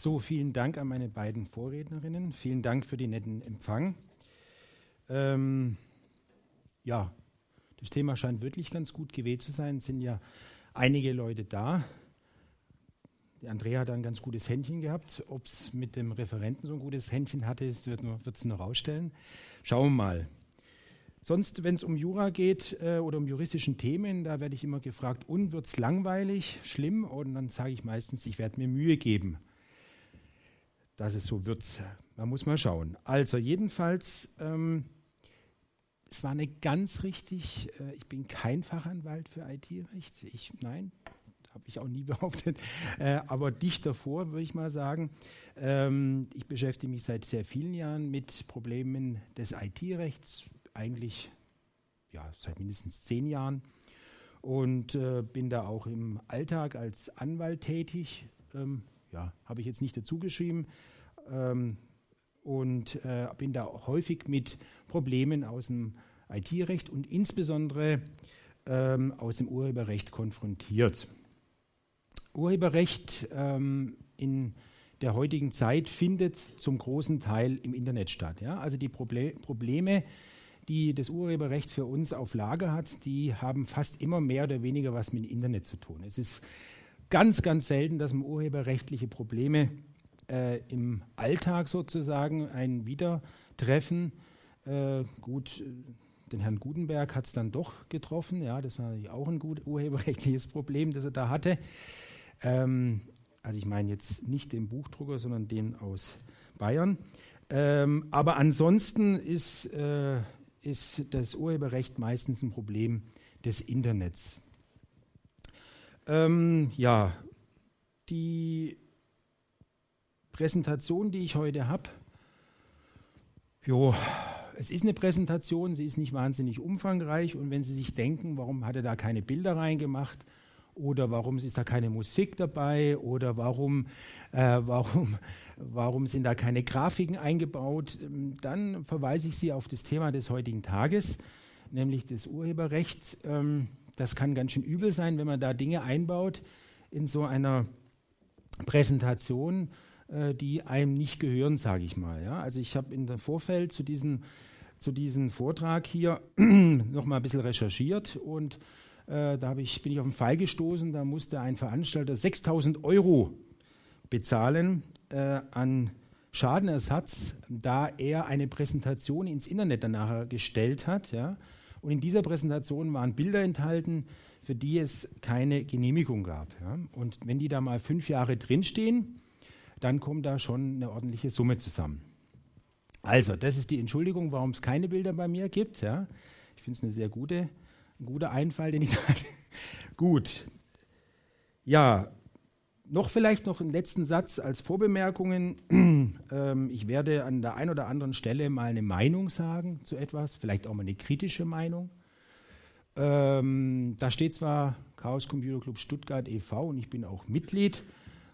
So, vielen Dank an meine beiden Vorrednerinnen. Vielen Dank für den netten Empfang. Ähm, ja, das Thema scheint wirklich ganz gut gewählt zu sein. Es sind ja einige Leute da. Die Andrea hat ein ganz gutes Händchen gehabt. Ob es mit dem Referenten so ein gutes Händchen hatte, wird es noch rausstellen. Schauen wir mal. Sonst, wenn es um Jura geht äh, oder um juristischen Themen, da werde ich immer gefragt, und wird es langweilig, schlimm? Und dann sage ich meistens, ich werde mir Mühe geben dass es so wird. Man muss mal schauen. Also jedenfalls, ähm, es war eine ganz richtig, äh, ich bin kein Fachanwalt für IT-Recht. Ich, nein, habe ich auch nie behauptet, äh, aber dicht davor würde ich mal sagen. Ähm, ich beschäftige mich seit sehr vielen Jahren mit Problemen des IT-Rechts, eigentlich ja, seit mindestens zehn Jahren und äh, bin da auch im Alltag als Anwalt tätig. Ähm, ja, habe ich jetzt nicht dazu geschrieben. Ähm, und äh, bin da häufig mit Problemen aus dem IT-Recht und insbesondere ähm, aus dem Urheberrecht konfrontiert. Urheberrecht ähm, in der heutigen Zeit findet zum großen Teil im Internet statt. Ja? Also die Proble Probleme, die das Urheberrecht für uns auf Lager hat, die haben fast immer mehr oder weniger was mit Internet zu tun. Es ist ganz, ganz selten, dass man urheberrechtliche Probleme äh, im Alltag sozusagen ein Wiedertreffen. Äh, gut, äh, den Herrn Gutenberg hat es dann doch getroffen. Ja, das war natürlich auch ein gut urheberrechtliches Problem, das er da hatte. Ähm, also ich meine jetzt nicht den Buchdrucker, sondern den aus Bayern. Ähm, aber ansonsten ist, äh, ist das Urheberrecht meistens ein Problem des Internets. Ähm, ja, die Präsentation, die ich heute habe, es ist eine Präsentation, sie ist nicht wahnsinnig umfangreich und wenn Sie sich denken, warum hat er da keine Bilder reingemacht oder warum ist da keine Musik dabei oder warum, äh, warum, warum sind da keine Grafiken eingebaut, dann verweise ich Sie auf das Thema des heutigen Tages, nämlich des Urheberrechts. Ähm, das kann ganz schön übel sein, wenn man da Dinge einbaut in so einer Präsentation, äh, die einem nicht gehören, sage ich mal. Ja? Also ich habe in der Vorfeld zu diesem zu diesem Vortrag hier noch mal ein bisschen recherchiert und äh, da ich, bin ich auf einen Fall gestoßen, da musste ein Veranstalter 6000 Euro bezahlen äh, an Schadenersatz, da er eine Präsentation ins Internet danach gestellt hat. Ja? Und in dieser Präsentation waren Bilder enthalten, für die es keine Genehmigung gab. Ja? Und wenn die da mal fünf Jahre drinstehen, dann kommt da schon eine ordentliche Summe zusammen. Also, das ist die Entschuldigung, warum es keine Bilder bei mir gibt. Ja? Ich finde es eine sehr gute, ein guter Einfall, den ich hatte. Gut. Ja, noch vielleicht noch einen letzten Satz als Vorbemerkungen. ähm, ich werde an der einen oder anderen Stelle mal eine Meinung sagen zu etwas, vielleicht auch mal eine kritische Meinung. Ähm, da steht zwar Chaos Computer Club Stuttgart e.V. und ich bin auch Mitglied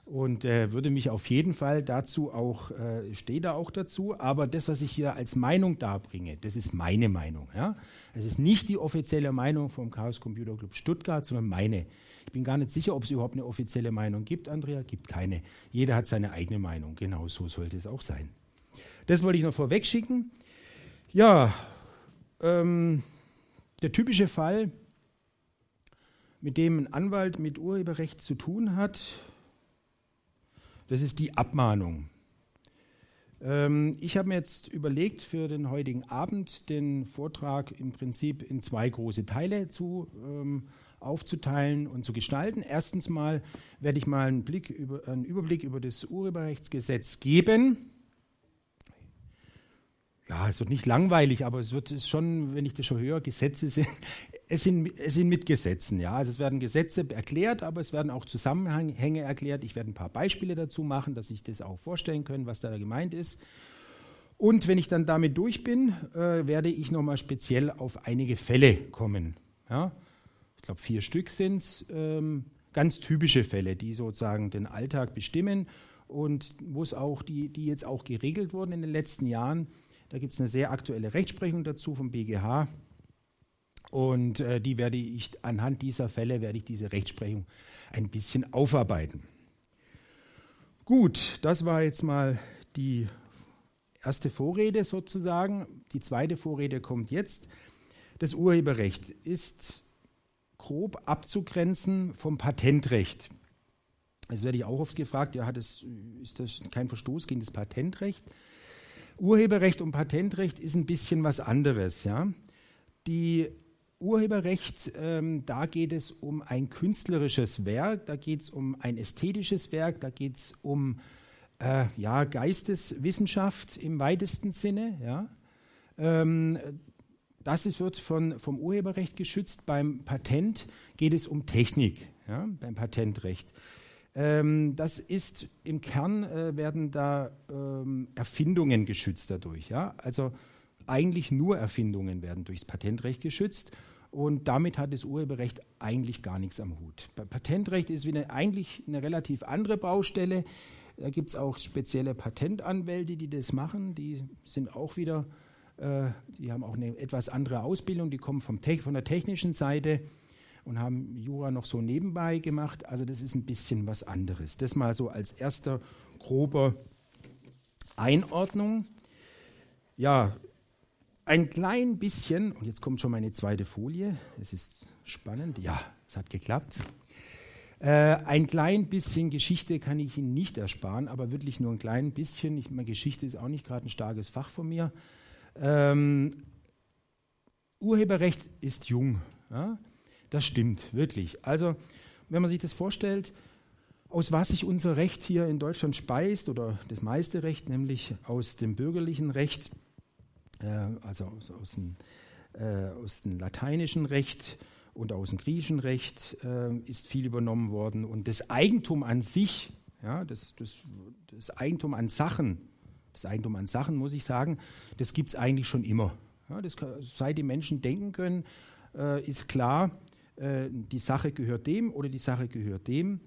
und äh, würde mich auf jeden Fall dazu auch, äh, stehe da auch dazu, aber das, was ich hier als Meinung darbringe, das ist meine Meinung. Ja? Es ist nicht die offizielle Meinung vom Chaos Computer Club Stuttgart, sondern meine. Ich bin gar nicht sicher, ob es überhaupt eine offizielle Meinung gibt, Andrea, gibt keine. Jeder hat seine eigene Meinung, genau so sollte es auch sein. Das wollte ich noch vorweg schicken. Ja, ähm, der typische Fall, mit dem ein Anwalt mit Urheberrecht zu tun hat, das ist die Abmahnung. Ähm, ich habe mir jetzt überlegt, für den heutigen Abend den Vortrag im Prinzip in zwei große Teile zu, ähm, aufzuteilen und zu gestalten. Erstens mal werde ich mal einen, Blick über, einen Überblick über das Urheberrechtsgesetz geben. Ja, es wird nicht langweilig, aber es wird schon, wenn ich das schon höre, Gesetze sind es sind, es sind mit Gesetzen, ja. Also es werden Gesetze erklärt, aber es werden auch Zusammenhänge erklärt. Ich werde ein paar Beispiele dazu machen, dass ich das auch vorstellen können, was da gemeint ist. Und wenn ich dann damit durch bin, äh, werde ich nochmal speziell auf einige Fälle kommen. Ja? Ich glaube, vier Stück sind es. Ähm, ganz typische Fälle, die sozusagen den Alltag bestimmen und wo es auch, die, die jetzt auch geregelt wurden in den letzten Jahren. Da gibt es eine sehr aktuelle Rechtsprechung dazu vom BGH. Und äh, die werde ich anhand dieser Fälle werde ich diese Rechtsprechung ein bisschen aufarbeiten. Gut, das war jetzt mal die erste Vorrede sozusagen. Die zweite Vorrede kommt jetzt. Das Urheberrecht ist grob abzugrenzen vom Patentrecht. Das werde ich auch oft gefragt, ja, das, ist das kein Verstoß gegen das Patentrecht? Urheberrecht und Patentrecht ist ein bisschen was anderes. Ja? Die Urheberrecht, ähm, da geht es um ein künstlerisches Werk, da geht es um ein ästhetisches Werk, da geht es um äh, ja, Geisteswissenschaft im weitesten Sinne. Ja? Ähm, das ist, wird von, vom Urheberrecht geschützt. Beim Patent geht es um Technik, ja? beim Patentrecht. Ähm, das ist im Kern äh, werden da ähm, Erfindungen geschützt dadurch. Ja? Also eigentlich nur Erfindungen werden durchs Patentrecht geschützt und damit hat das Urheberrecht eigentlich gar nichts am Hut. Bei Patentrecht ist wieder eigentlich eine relativ andere Baustelle. Da gibt es auch spezielle Patentanwälte, die das machen. Die sind auch wieder, äh, die haben auch eine etwas andere Ausbildung, die kommen vom von der technischen Seite und haben Jura noch so nebenbei gemacht. Also das ist ein bisschen was anderes. Das mal so als erster grober Einordnung. Ja, ein klein bisschen, und jetzt kommt schon meine zweite Folie, es ist spannend, ja, es hat geklappt. Äh, ein klein bisschen Geschichte kann ich Ihnen nicht ersparen, aber wirklich nur ein klein bisschen. Ich, meine, Geschichte ist auch nicht gerade ein starkes Fach von mir. Ähm, Urheberrecht ist jung. Ja? Das stimmt, wirklich. Also, wenn man sich das vorstellt, aus was sich unser Recht hier in Deutschland speist, oder das meiste Recht, nämlich aus dem bürgerlichen Recht, also aus, aus, dem, äh, aus, dem, lateinischen Recht und aus dem griechischen Recht, äh, ist viel übernommen worden. Und das Eigentum an sich, ja, das, das, das Eigentum an Sachen, das Eigentum an Sachen, muss ich sagen, das gibt es eigentlich schon immer. Ja, das, seit die Menschen denken können, äh, ist klar, äh, die Sache gehört dem oder die Sache gehört dem,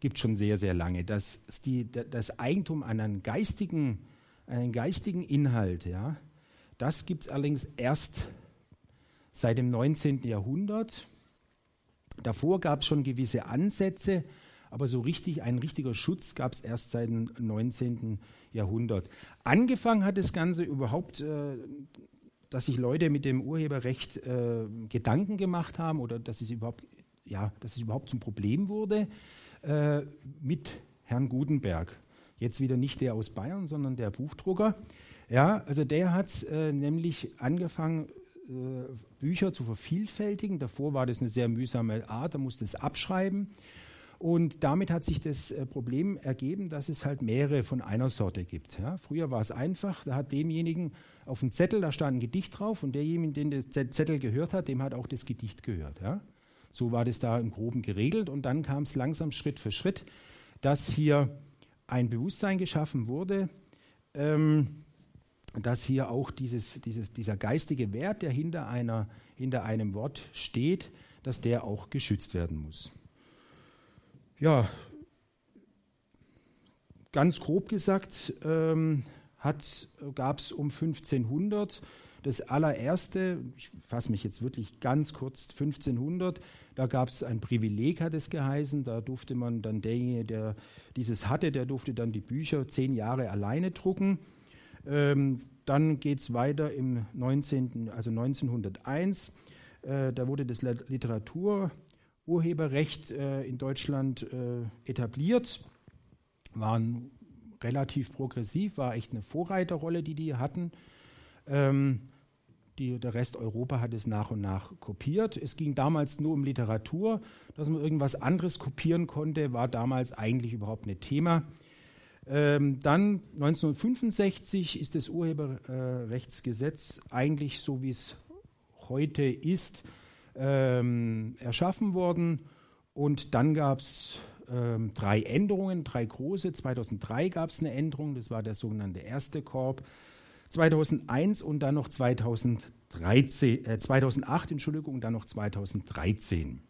gibt schon sehr, sehr lange. Das, die, das Eigentum an einen geistigen, einen geistigen Inhalt, ja, das gibt es allerdings erst seit dem 19. Jahrhundert. Davor gab es schon gewisse Ansätze, aber so richtig, ein richtiger Schutz gab es erst seit dem 19. Jahrhundert. Angefangen hat das Ganze überhaupt äh, dass sich Leute mit dem Urheberrecht äh, Gedanken gemacht haben oder dass es überhaupt, ja, dass es überhaupt zum Problem wurde äh, mit Herrn Gutenberg. Jetzt wieder nicht der aus Bayern, sondern der Buchdrucker. Ja, also der hat äh, nämlich angefangen, äh, Bücher zu vervielfältigen. Davor war das eine sehr mühsame Art, da musste es abschreiben. Und damit hat sich das äh, Problem ergeben, dass es halt mehrere von einer Sorte gibt. Ja. Früher war es einfach, da hat demjenigen auf dem Zettel, da stand ein Gedicht drauf und derjenige, den der Zettel gehört hat, dem hat auch das Gedicht gehört. Ja. So war das da im Groben geregelt und dann kam es langsam Schritt für Schritt, dass hier ein Bewusstsein geschaffen wurde, ähm, dass hier auch dieses, dieses, dieser geistige Wert, der hinter, einer, hinter einem Wort steht, dass der auch geschützt werden muss ja, ganz grob gesagt, ähm, gab es um 1500 das allererste, ich fasse mich jetzt wirklich ganz kurz, 1500, da gab es ein Privileg, hat es geheißen, da durfte man dann derjenige, der dieses hatte, der durfte dann die Bücher zehn Jahre alleine drucken. Ähm, dann geht es weiter im 19., also 1901, äh, da wurde das Literatur Urheberrecht äh, in Deutschland äh, etabliert, waren relativ progressiv, war echt eine Vorreiterrolle, die die hatten. Ähm, die, der Rest Europa hat es nach und nach kopiert. Es ging damals nur um Literatur. Dass man irgendwas anderes kopieren konnte, war damals eigentlich überhaupt nicht Thema. Ähm, dann 1965 ist das Urheberrechtsgesetz eigentlich so, wie es heute ist, ähm, erschaffen worden. Und dann gab es ähm, drei Änderungen, drei große. 2003 gab es eine Änderung, das war der sogenannte erste Korb. 2001 und dann noch 2013, äh, 2008, Entschuldigung, und dann noch 2013.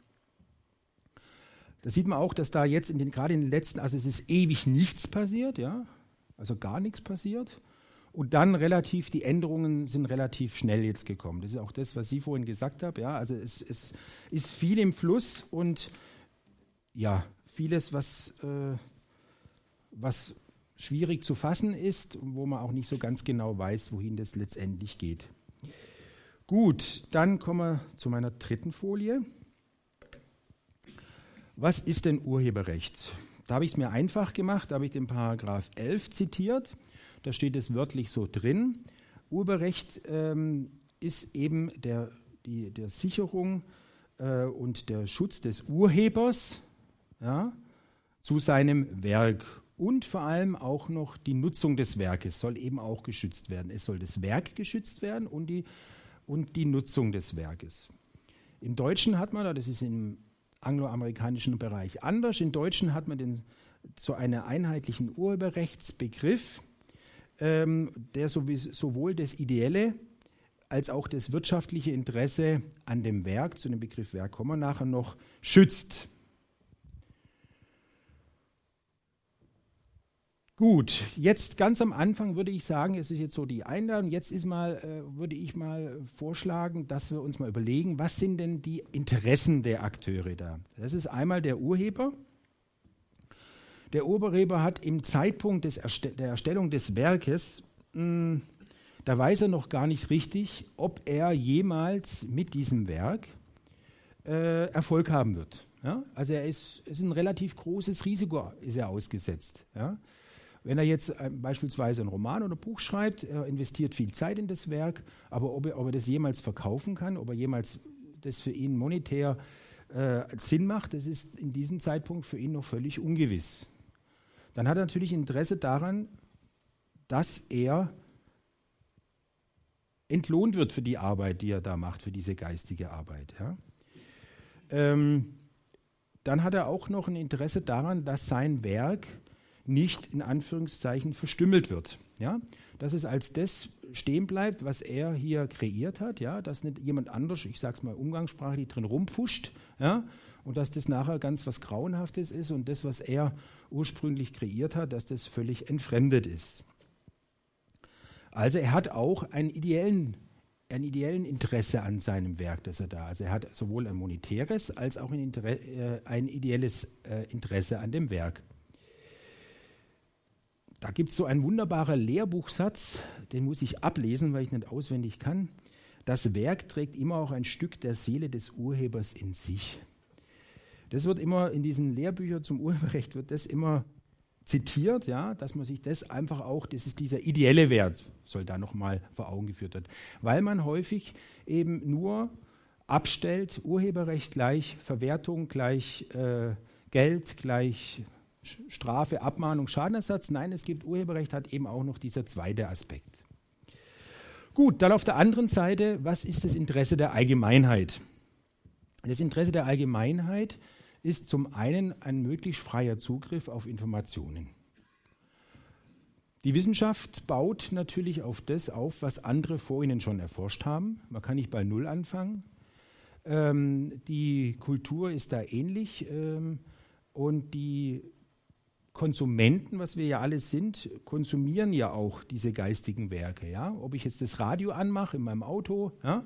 Da sieht man auch, dass da jetzt in den, gerade in den letzten, also es ist ewig nichts passiert, ja, also gar nichts passiert. Und dann relativ, die Änderungen sind relativ schnell jetzt gekommen. Das ist auch das, was Sie vorhin gesagt haben. Ja, also es, es ist viel im Fluss und ja, vieles, was, äh, was schwierig zu fassen ist wo man auch nicht so ganz genau weiß, wohin das letztendlich geht. Gut, dann kommen wir zu meiner dritten Folie. Was ist denn Urheberrecht? Da habe ich es mir einfach gemacht, da habe ich den Paragraph 11 zitiert. Da steht es wörtlich so drin. Urheberrecht ähm, ist eben der, die der Sicherung äh, und der Schutz des Urhebers ja, zu seinem Werk und vor allem auch noch die Nutzung des Werkes soll eben auch geschützt werden. Es soll das Werk geschützt werden und die, und die Nutzung des Werkes. Im Deutschen hat man da, das ist im angloamerikanischen Bereich anders, im Deutschen hat man den, so einen einheitlichen Urheberrechtsbegriff, ähm, der sowohl das ideelle als auch das wirtschaftliche Interesse an dem Werk, zu dem Begriff Werk kommen wir nachher noch, schützt. Gut, jetzt ganz am Anfang würde ich sagen, es ist jetzt so die Einladung, jetzt ist mal, äh, würde ich mal vorschlagen, dass wir uns mal überlegen, was sind denn die Interessen der Akteure da? Das ist einmal der Urheber. Der Urheber hat im Zeitpunkt Erste der Erstellung des Werkes mh, hm, da weiß er noch gar nicht richtig, ob er jemals mit diesem Werk äh, Erfolg haben wird. Ja? Also er ist, ist ein relativ großes Risiko ist er ausgesetzt. Ja? Wenn er jetzt äh, beispielsweise einen Roman oder ein Buch schreibt, er investiert viel Zeit in das Werk, aber ob er, ob er das jemals verkaufen kann, ob er jemals das für ihn monetär äh, Sinn macht, das ist in diesem Zeitpunkt für ihn noch völlig ungewiss. Dann hat er natürlich Interesse daran, dass er entlohnt wird für die Arbeit, die er da macht, für diese geistige Arbeit. Ja. Ähm, dann hat er auch noch ein Interesse daran, dass sein Werk nicht in Anführungszeichen verstümmelt wird. Ja? Dass es als das stehen bleibt, was er hier kreiert hat, ja? dass nicht jemand anders, ich sage es mal umgangssprachlich, drin rumpfuscht ja? und dass das nachher ganz was Grauenhaftes ist und das, was er ursprünglich kreiert hat, dass das völlig entfremdet ist. Also er hat auch einen ideellen, ein ideellen Interesse an seinem Werk, das er da. Also er hat sowohl ein monetäres als auch ein, Inter äh, ein ideelles äh, Interesse an dem Werk. Da gibt es so einen wunderbaren Lehrbuchsatz, den muss ich ablesen, weil ich nicht auswendig kann. Das Werk trägt immer auch ein Stück der Seele des Urhebers in sich. Das wird immer in diesen Lehrbüchern zum Urheberrecht wird das immer zitiert, ja, dass man sich das einfach auch, das ist dieser ideelle Wert, soll da nochmal vor Augen geführt werden. Weil man häufig eben nur abstellt, Urheberrecht gleich Verwertung, gleich äh, Geld, gleich Strafe, Abmahnung, Schadenersatz. Nein, es gibt Urheberrecht, hat eben auch noch dieser zweite Aspekt. Gut, dann auf der anderen Seite, was ist das Interesse der Allgemeinheit? Das Interesse der Allgemeinheit ist zum einen ein möglichst freier Zugriff auf Informationen. Die Wissenschaft baut natürlich auf das auf, was andere vor ihnen schon erforscht haben. Man kann nicht bei Null anfangen. Ähm, die Kultur ist da ähnlich ähm, und die Konsumenten, was wir ja alle sind, konsumieren ja auch diese geistigen Werke. Ja? Ob ich jetzt das Radio anmache in meinem Auto, ja?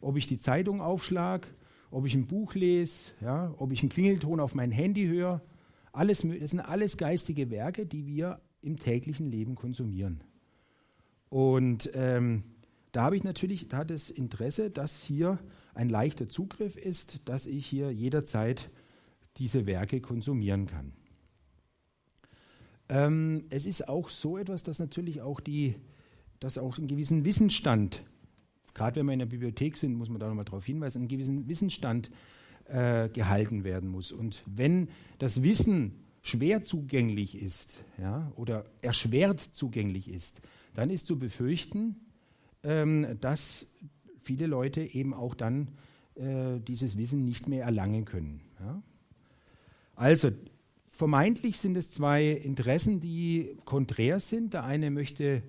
ob ich die Zeitung aufschlage, ob ich ein Buch lese, ja, ob ich einen Klingelton auf mein Handy höre. Alles, das sind alles geistige Werke, die wir im täglichen Leben konsumieren. Und ähm, da habe ich natürlich da das Interesse, dass hier ein leichter Zugriff ist, dass ich hier jederzeit diese Werke konsumieren kann. Ähm, es ist auch so etwas, dass natürlich auch die, dass auch einen gewissen Wissensstand gerade wenn wir in der Bibliothek sind, muss man da nochmal darauf hinweisen, einen gewissen Wissensstand äh, gehalten werden muss. Und wenn das Wissen schwer zugänglich ist ja, oder erschwert zugänglich ist, dann ist zu befürchten, ähm, dass viele Leute eben auch dann äh, dieses Wissen nicht mehr erlangen können. Ja. Also vermeintlich sind es zwei Interessen, die konträr sind. Der eine möchte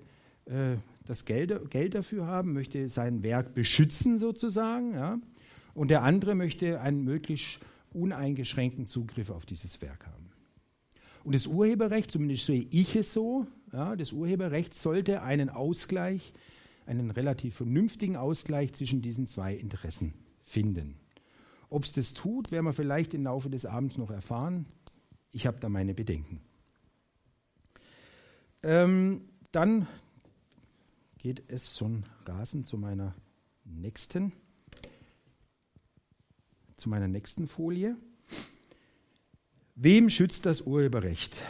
äh, das Geld, Geld dafür haben, möchte sein Werk beschützen sozusagen. Ja? Und der andere möchte einen möglichst uneingeschränkten Zugriff auf dieses Werk haben. Und das Urheberrecht, zumindest sehe ich es so, ja, das Urheberrecht sollte einen Ausgleich, einen relativ vernünftigen Ausgleich zwischen diesen zwei Interessen finden. Ob es das tut, werden wir vielleicht im Laufe des Abends noch erfahren. Ich habe da meine Bedenken. ähm, dann geht es schon rasend zu meiner nächsten, zu meiner nächsten Folie. Wem schützt das Urheberrecht?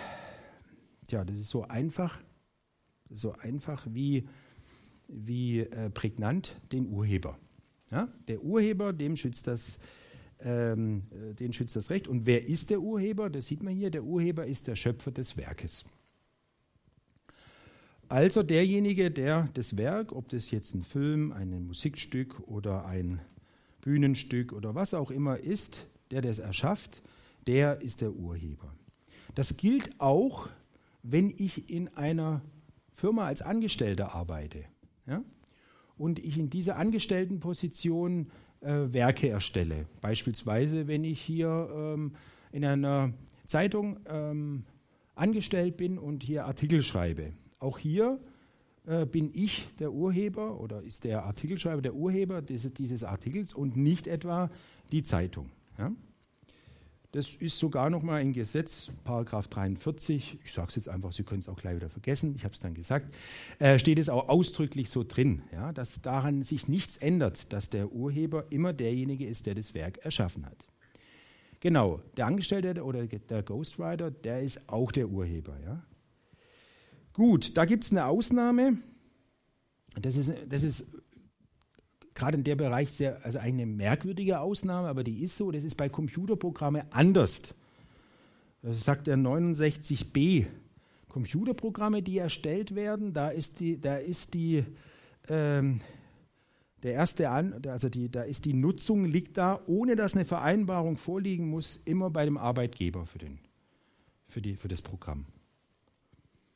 Tja, das ist so einfach, so einfach wie, wie äh, prägnant den Urheber. Ja? Der Urheber, dem schützt das, ähm, äh, den schützt das Recht. Und wer ist der Urheber? Das sieht man hier. Der Urheber ist der Schöpfer des Werkes. Also derjenige, der das Werk, ob das jetzt ein Film, ein Musikstück oder ein Bühnenstück oder was auch immer ist, der das erschafft, der ist der Urheber. Das gilt auch, wenn ich in einer Firma als Angestellter arbeite ja? und ich in dieser Angestelltenposition äh, Werke erstelle. Beispielsweise, wenn ich hier ähm, in einer Zeitung ähm, angestellt bin und hier Artikel schreibe auch hier äh, bin ich der Urheber oder ist der Artikelschreiber der Urheber dieses, dieses Artikels und nicht etwa die Zeitung. Ja? Das ist sogar noch mal ein Gesetz, Paragraph 43, ich sage es jetzt einfach, Sie können es auch gleich wieder vergessen, ich habe es dann gesagt, äh, steht es auch ausdrücklich so drin, ja, dass daran sich nichts ändert, dass der Urheber immer derjenige ist, der das Werk erschaffen hat. Genau, der Angestellte oder der Ghostwriter, der ist auch der Urheber. Ja. Gut, da gibt es eine Ausnahme. Das ist, das ist gerade in der Bereich sehr, also eine merkwürdige Ausnahme, aber die ist so. Das ist bei Computerprogrammen anders. Das sagt der 69b. Computerprogramme, die erstellt werden, da ist die, da ist die, ähm, der erste An, also die, da ist die Nutzung liegt da, ohne dass eine Vereinbarung vorliegen muss, immer bei dem Arbeitgeber für, den, für, die, für das Programm.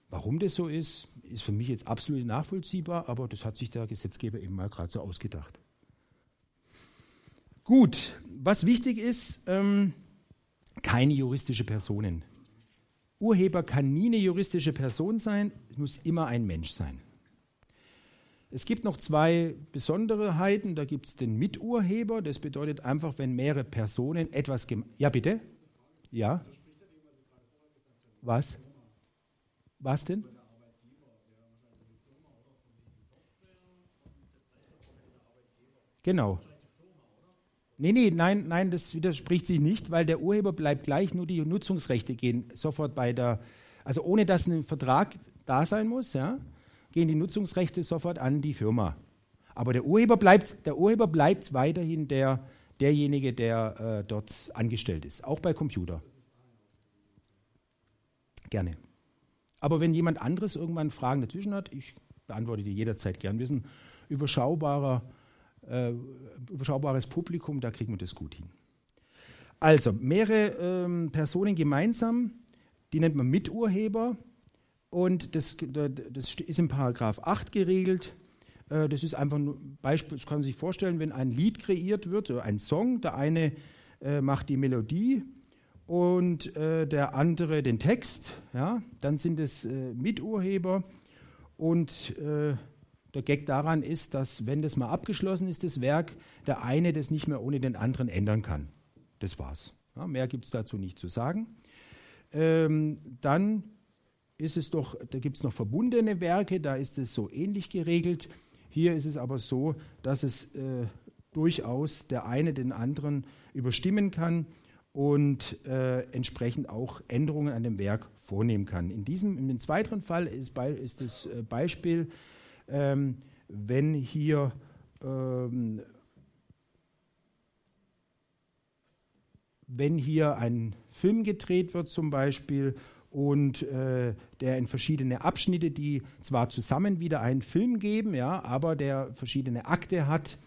Warum das so ist, ist für mich jetzt absolut nachvollziehbar, aber das hat sich der Gesetzgeber eben mal gerade so ausgedacht. Gut, was wichtig ist, ähm, keine juristische Personen. Urheber kann nie eine juristische Person sein, es muss immer ein Mensch sein. Es gibt noch zwei Besonderheiten. Da gibt es den Miturheber. Das bedeutet einfach, wenn mehrere Personen etwas. Ja, bitte? Ja? Was? Was denn? Genau. Nee, nee, nein, nein, das widerspricht sich nicht, weil der Urheber bleibt gleich, nur die Nutzungsrechte gehen sofort bei der, also ohne dass ein Vertrag da sein muss, ja, gehen die Nutzungsrechte sofort an die Firma. Aber der Urheber bleibt, der Urheber bleibt weiterhin der, derjenige, der äh, dort angestellt ist, auch bei Computer. Gerne. Aber wenn jemand anderes irgendwann Fragen dazwischen hat, ich beantworte die jederzeit gern. Wir sind überschaubarer, äh, überschaubares Publikum, da kriegen wir das gut hin. Also, mehrere ähm, Personen gemeinsam, die nennt man Miturheber und das, das ist in Paragraph 8 geregelt. Äh, das ist einfach ein Beispiel, das kann man sich vorstellen, wenn ein Lied kreiert wird, ein Song, der eine äh, macht die Melodie, und äh, der andere den Text. Ja? Dann sind es äh, Miturheber und äh, der Gag daran ist, dass wenn das mal abgeschlossen ist, das Werk, der eine das nicht mehr ohne den anderen ändern kann. Das war's. Ja, mehr gibt es dazu nicht zu sagen. Ähm, dann ist es doch, da gibt es noch verbundene Werke, da ist es so ähnlich geregelt. Hier ist es aber so, dass es äh, durchaus der eine den anderen überstimmen kann und äh, entsprechend auch Änderungen an dem Werk vornehmen kann. In diesem, im zweiten Fall ist, ist das äh, Beispiel, ähm, wenn hier ähm, wenn hier ein Film gedreht wird zum Beispiel und äh, der in verschiedene Abschnitte, die zwar zusammen wieder einen Film geben, ja, aber der verschiedene Akte hat,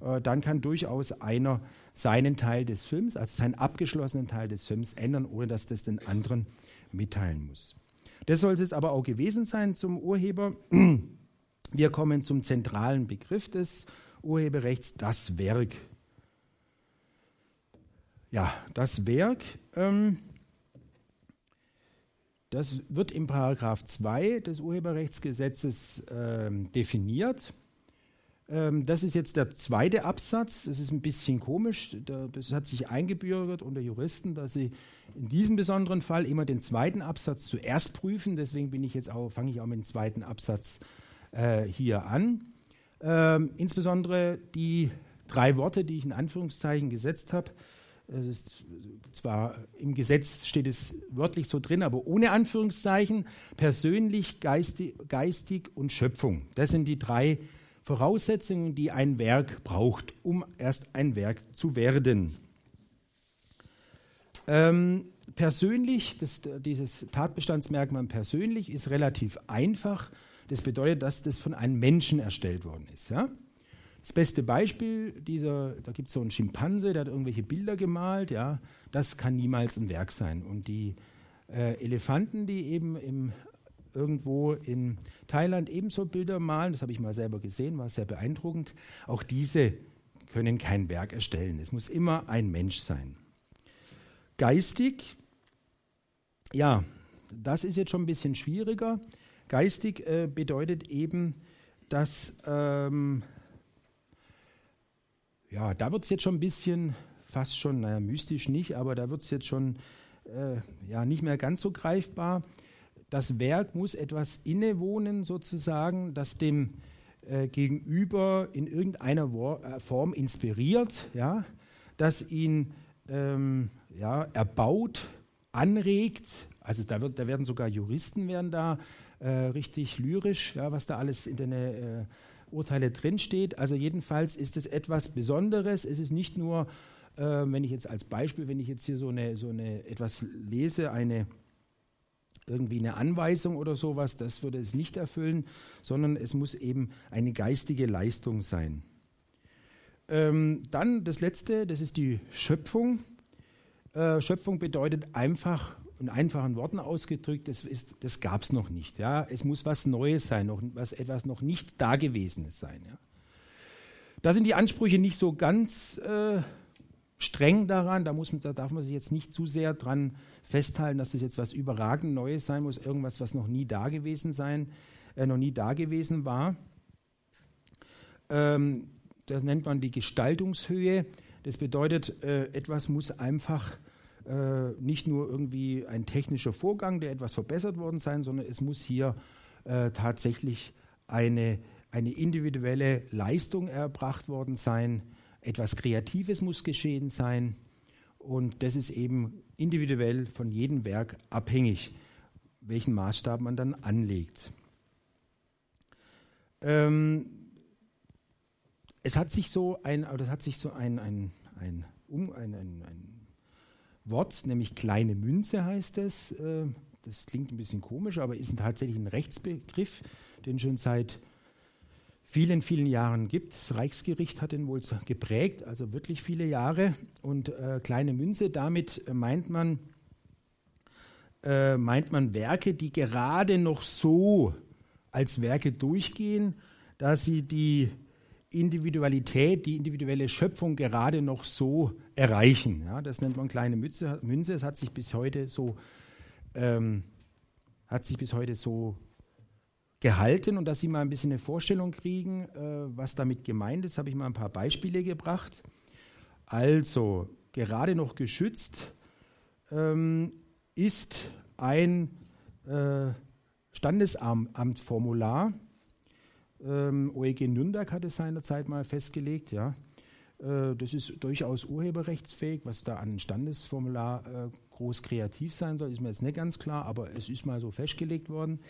äh, dann kann durchaus einer seinen Teil des Films, also seinen abgeschlossenen Teil des Films, ändern, ohne dass das den anderen mitteilen muss. Das soll es aber auch gewesen sein zum Urheber. Wir kommen zum zentralen Begriff des Urheberrechts, das Werk. Ja, das Werk, ähm, das wird im Paragraph 2 des Urheberrechtsgesetzes ähm, definiert. Ähm, das ist jetzt der zweite Absatz. Das ist ein bisschen komisch. Das hat sich eingebürgert unter Juristen, dass sie in diesem besonderen Fall immer den zweiten Absatz zuerst prüfen. Deswegen bin ich jetzt auch, fange ich auch mit dem zweiten Absatz äh, hier an. Ähm, insbesondere die drei Worte, die ich in Anführungszeichen gesetzt habe. Zwar im Gesetz steht es wörtlich so drin, aber ohne Anführungszeichen. Persönlich, geistig, geistig und Schöpfung. Das sind die drei Voraussetzungen, die ein Werk braucht, um erst ein Werk zu werden. Ähm, persönlich, das, dieses Tatbestandsmerkmal persönlich ist relativ einfach. Das bedeutet, dass das von einem Menschen erstellt worden ist. Ja? Das beste Beispiel, dieser, da gibt es so einen Schimpanse, der hat irgendwelche Bilder gemalt, ja, das kann niemals ein Werk sein. Und die äh, Elefanten, die eben im irgendwo in Thailand ebenso Bilder malen. Das habe ich mal selber gesehen, war sehr beeindruckend. Auch diese können kein Werk erstellen. Es muss immer ein Mensch sein. Geistig, ja, das ist jetzt schon ein bisschen schwieriger. Geistig äh, bedeutet eben, dass, ähm, ja, da wird es jetzt schon ein bisschen, fast schon, naja, mystisch nicht, aber da wird es jetzt schon äh, ja, nicht mehr ganz so greifbar das Werk muss etwas innewohnen, sozusagen, das dem äh, Gegenüber in irgendeiner Wo äh, Form inspiriert, ja, das ihn ähm, ja, erbaut, anregt. Also da, wird, da werden sogar Juristen werden da äh, richtig lyrisch, ja, was da alles in den äh, Urteile drinsteht. Also jedenfalls ist es etwas Besonderes. Es ist nicht nur, äh, wenn ich jetzt als Beispiel, wenn ich jetzt hier so eine, so eine etwas lese, eine irgendwie eine Anweisung oder sowas, das würde es nicht erfüllen, sondern es muss eben eine geistige Leistung sein. Ähm, dann das Letzte, das ist die Schöpfung. Äh, Schöpfung bedeutet einfach, in einfachen Worten ausgedrückt, das, das gab es noch nicht. Ja? Es muss was Neues sein, noch, was, etwas noch nicht Dagewesenes sein. Ja? Da sind die Ansprüche nicht so ganz äh, streng daran, da, muss, da darf man sich jetzt nicht zu sehr dran festhalten, dass das jetzt was überragend Neues sein muss, irgendwas, was noch nie da gewesen sein, äh, noch nie da gewesen war. Ähm, das nennt man die Gestaltungshöhe. Das bedeutet, äh, etwas muss einfach äh, nicht nur irgendwie ein technischer Vorgang, der etwas verbessert worden sein, sondern es muss hier äh, tatsächlich eine, eine individuelle Leistung erbracht worden sein. Etwas Kreatives muss geschehen sein. Und das ist eben individuell von jedem Werk abhängig, welchen Maßstab man dann anlegt. Ähm, es hat sich so ein, oder es hat sich so ein, ein, ein, um, ein, ein, ein Wort, nämlich kleine Münze heißt es. Äh, das klingt ein bisschen komisch, aber ist tatsächlich ein Rechtsbegriff, den schon seit vielen, vielen Jahren gibt. Das Reichsgericht hat ihn wohl geprägt, also wirklich viele Jahre. Und äh, kleine Münze, damit meint man, äh, meint man Werke, die gerade noch so als Werke durchgehen, dass sie die Individualität, die individuelle Schöpfung gerade noch so erreichen. Ja, das nennt man kleine Münze. Münze. Es hat sich bis heute so ähm, hat sich bis heute so gehalten und dass Sie mal ein bisschen eine Vorstellung kriegen, äh, was damit gemeint ist, habe ich mal ein paar Beispiele gebracht. Also, gerade noch geschützt ähm, ist ein äh, Standesamtformular. Ähm, OEG Nürnberg hat es seinerzeit mal festgelegt, ja. Äh, das ist durchaus urheberrechtsfähig, was da an Standesformular äh, groß kreativ sein soll, ist mir jetzt nicht ganz klar, aber es ist mal so festgelegt worden.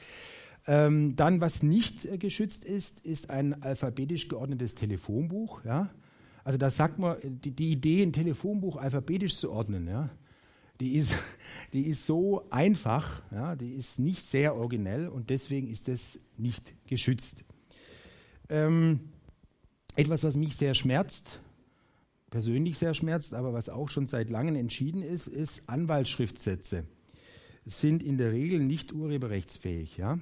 Ähm, dann, was nicht äh, geschützt ist, ist ein alphabetisch geordnetes Telefonbuch. Ja? Also da sagt man, die, die, Idee, ein Telefonbuch alphabetisch zu ordnen, ja, die, ist, die ist so einfach, ja, die ist nicht sehr originell und deswegen ist das nicht geschützt. Ähm, etwas, was mich sehr schmerzt, persönlich sehr schmerzt, aber was auch schon seit langem entschieden ist, ist Anwaltsschriftsätze. Sind in der Regel nicht urheberrechtsfähig. Ja?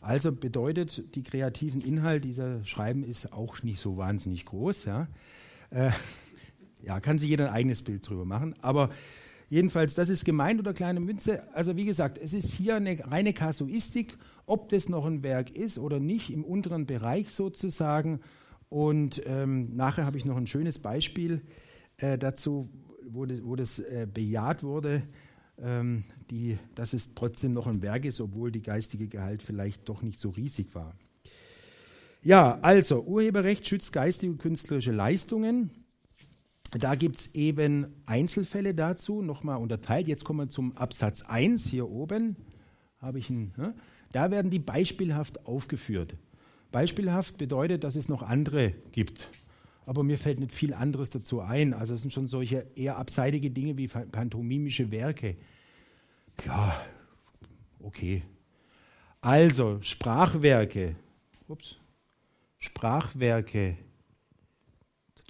Also bedeutet, die kreativen Inhalt dieser Schreiben ist auch nicht so wahnsinnig groß. Ja, äh, ja kann sich jeder ein eigenes Bild drüber machen. Aber jedenfalls, das ist gemeint oder kleine Münze. Also wie gesagt, es ist hier eine reine Kasuistik, ob das noch ein Werk ist oder nicht, im unteren Bereich sozusagen. Und ähm, nachher habe ich noch ein schönes Beispiel äh, dazu, wo das, wo das äh, bejaht wurde, ähm, die, dass es trotzdem noch ein Werk ist, obwohl die geistige Gehalt vielleicht doch nicht so riesig war. Ja, also Urheberrecht schützt geistige und künstlerische Leistungen. Da gibt es eben Einzelfälle dazu, nochmal unterteilt. Jetzt kommen wir zum Absatz 1 hier oben. Habe ich ein, ne? Da werden die beispielhaft aufgeführt. Beispielhaft bedeutet, dass es noch andere gibt. Aber mir fällt nicht viel anderes dazu ein. Also es sind schon solche eher abseitige Dinge wie pantomimische Werke. Ja, okay. Also Sprachwerke. Ups. Sprachwerke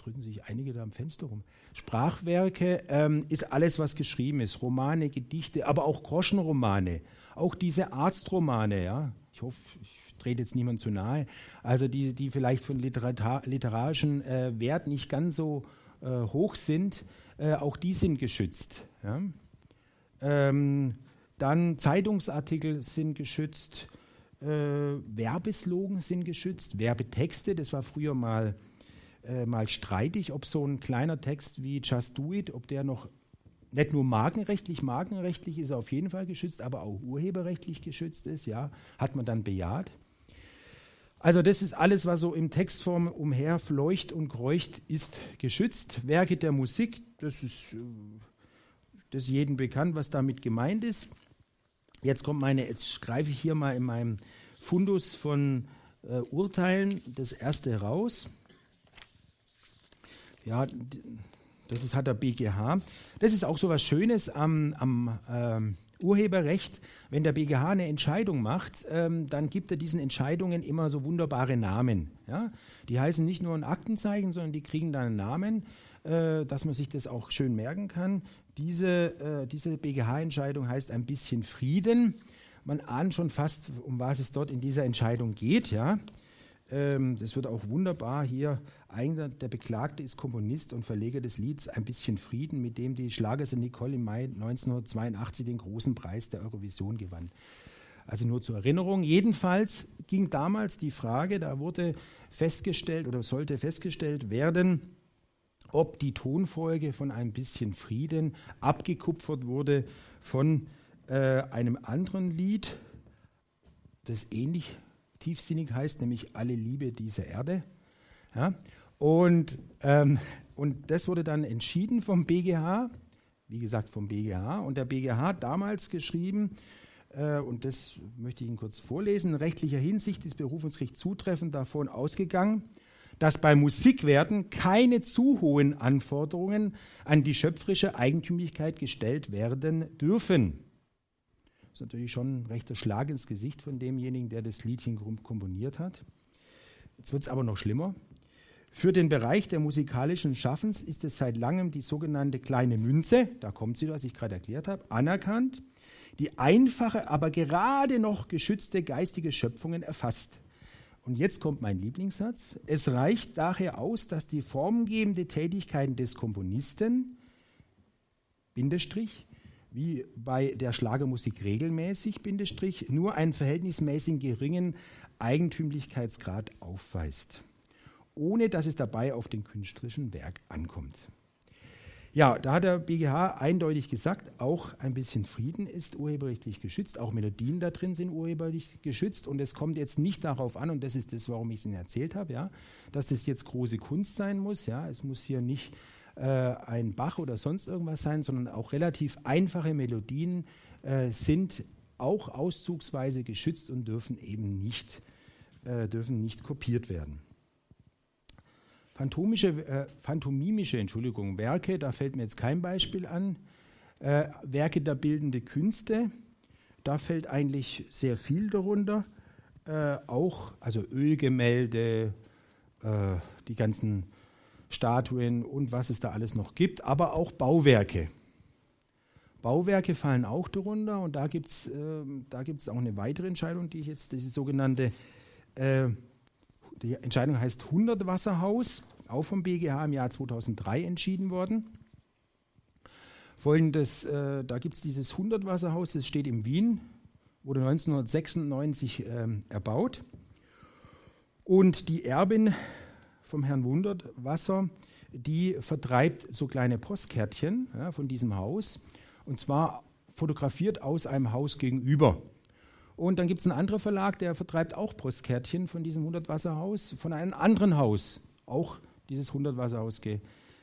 drücken sich einige da am Fenster rum. Sprachwerke ähm, ist alles, was geschrieben ist. Romane, Gedichte, aber auch Groschenromane. Auch diese Arztromane, ja. Ich hoffe, ich trete jetzt niemand zu nahe. Also die, die vielleicht von Literar literarischen äh, Wert nicht ganz so äh, hoch sind, äh, auch die sind geschützt. Ja. Ähm, dann Zeitungsartikel sind geschützt. Äh, Werbeslogan sind geschützt, Werbetexte, das war früher mal äh, mal streitig, ob so ein kleiner Text wie Just Do It, ob der noch nicht nur markenrechtlich, markenrechtlich ist er auf jeden Fall geschützt, aber auch urheberrechtlich geschützt ist, ja, hat man dann bejaht. Also das ist alles, was so im Textform umherfleucht und kreucht, ist geschützt. Werke der Musik, das ist, äh, das ist jedem bekannt, was damit gemeint ist. Jetzt kommt meine, jetzt greife ich hier mal in meinem Fundus von äh, Urteilen das erste raus. Ja, das ist, hat der BGH. Das ist auch so was Schönes am, am ähm, Urheberrecht. Wenn der BGH eine Entscheidung macht, ähm, dann gibt er diesen Entscheidungen immer so wunderbare Namen. Ja? Die heißen nicht nur ein Aktenzeichen, sondern die kriegen dann einen Namen, äh, dass man sich das auch schön merken kann. Diese, äh, diese BGH-Entscheidung heißt ein bisschen Frieden. Man ahnt schon fast, um was es dort in dieser Entscheidung geht. Ja? Ähm, das wird auch wunderbar hier. Eigentlich der Beklagte ist Komponist und Verleger des Lieds Ein bisschen Frieden, mit dem die Schlagersin Nicole im Mai 1982 den großen Preis der Eurovision gewann. Also nur zur Erinnerung. Jedenfalls ging damals die Frage, da wurde festgestellt oder sollte festgestellt werden, ob die Tonfolge von ein bisschen Frieden abgekupfert wurde von äh, einem anderen Lied, das ähnlich tiefsinnig heißt, nämlich alle Liebe dieser Erde. Ja? Und, ähm, und das wurde dann entschieden vom BGH, wie gesagt vom BGH. Und der BGH hat damals geschrieben, äh, und das möchte ich Ihnen kurz vorlesen, in rechtlicher Hinsicht ist Berufungsgericht zutreffend davon ausgegangen, dass bei Musikwerten keine zu hohen Anforderungen an die schöpferische Eigentümlichkeit gestellt werden dürfen. Ist natürlich schon ein rechter Schlag ins Gesicht von demjenigen, der das Liedchen komponiert hat. Jetzt wird es aber noch schlimmer. Für den Bereich der musikalischen Schaffens ist es seit langem die sogenannte kleine Münze, da kommt sie, was ich gerade erklärt habe, anerkannt, die einfache, aber gerade noch geschützte geistige Schöpfungen erfasst. Und jetzt kommt mein Lieblingssatz. Es reicht daher aus, dass die formgebende Tätigkeiten des Komponisten, Bindestrich, wie bei der Schlagermusik regelmäßig, Bindestrich, nur einen verhältnismäßig geringen Eigentümlichkeitsgrad aufweist, ohne dass es dabei auf den künstlerischen Werk ankommt. Ja, da hat der BGH eindeutig gesagt, auch ein bisschen Frieden ist urheberrechtlich geschützt, auch Melodien da drin sind urheberrechtlich geschützt und es kommt jetzt nicht darauf an, und das ist das, warum ich es Ihnen erzählt habe, ja, dass das jetzt große Kunst sein muss, ja, es muss hier nicht äh, ein Bach oder sonst irgendwas sein, sondern auch relativ einfache Melodien äh, sind auch auszugsweise geschützt und dürfen eben nicht, äh, dürfen nicht kopiert werden. Phantomische, äh, phantomimische Entschuldigung, Werke, da fällt mir jetzt kein Beispiel an. Äh, Werke der bildende Künste, da fällt eigentlich sehr viel darunter. Äh, auch, also Ölgemälde, die ganzen Statuen und was es da alles noch gibt, aber auch Bauwerke. Bauwerke fallen auch darunter und da gibt es äh, auch eine weitere Entscheidung, die ich jetzt, diese sogenannte, äh, die Entscheidung heißt 100 Wasserhaus, auch vom BGH im Jahr 2003 entschieden worden. Folgendes, äh, da gibt es dieses 100 Wasserhaus, das steht in Wien, wurde 1996 ähm, erbaut und die Erbin vom Herrn Wunderwasser, die vertreibt so kleine Postkärtchen ja, von diesem Haus. Und zwar fotografiert aus einem Haus gegenüber. Und dann gibt es einen anderen Verlag, der vertreibt auch Postkärtchen von diesem Hundertwasserhaus, von einem anderen Haus, auch dieses Hundertwasserhaus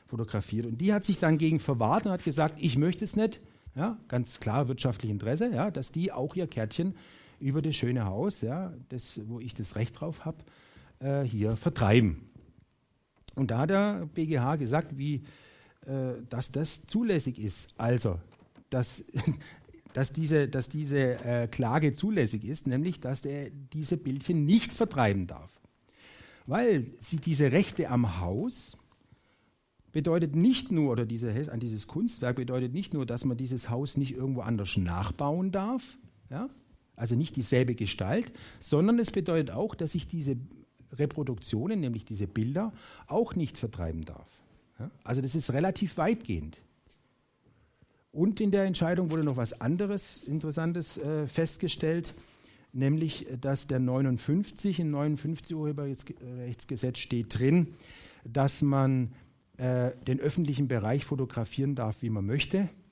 fotografiert. Und die hat sich dann gegen verwahrt und hat gesagt, ich möchte es nicht, ja, ganz klar wirtschaftliches Interesse, ja, dass die auch ihr Kärtchen über das schöne Haus, ja, das, wo ich das Recht drauf habe, äh, hier vertreiben. Und da hat der BGH gesagt, wie, äh, dass das zulässig ist. Also, dass, dass diese, dass diese äh, Klage zulässig ist, nämlich dass er diese Bildchen nicht vertreiben darf. Weil sie diese Rechte am Haus bedeutet nicht nur, oder diese, an dieses Kunstwerk bedeutet nicht nur, dass man dieses Haus nicht irgendwo anders nachbauen darf, ja? also nicht dieselbe Gestalt, sondern es bedeutet auch, dass ich diese Reproduktionen, nämlich diese Bilder, auch nicht vertreiben darf. Also das ist relativ weitgehend. Und in der Entscheidung wurde noch was anderes Interessantes äh, festgestellt, nämlich, dass der 59, im 59 Urheberrechtsgesetz steht drin, dass man äh, den öffentlichen Bereich fotografieren darf, wie man möchte äh,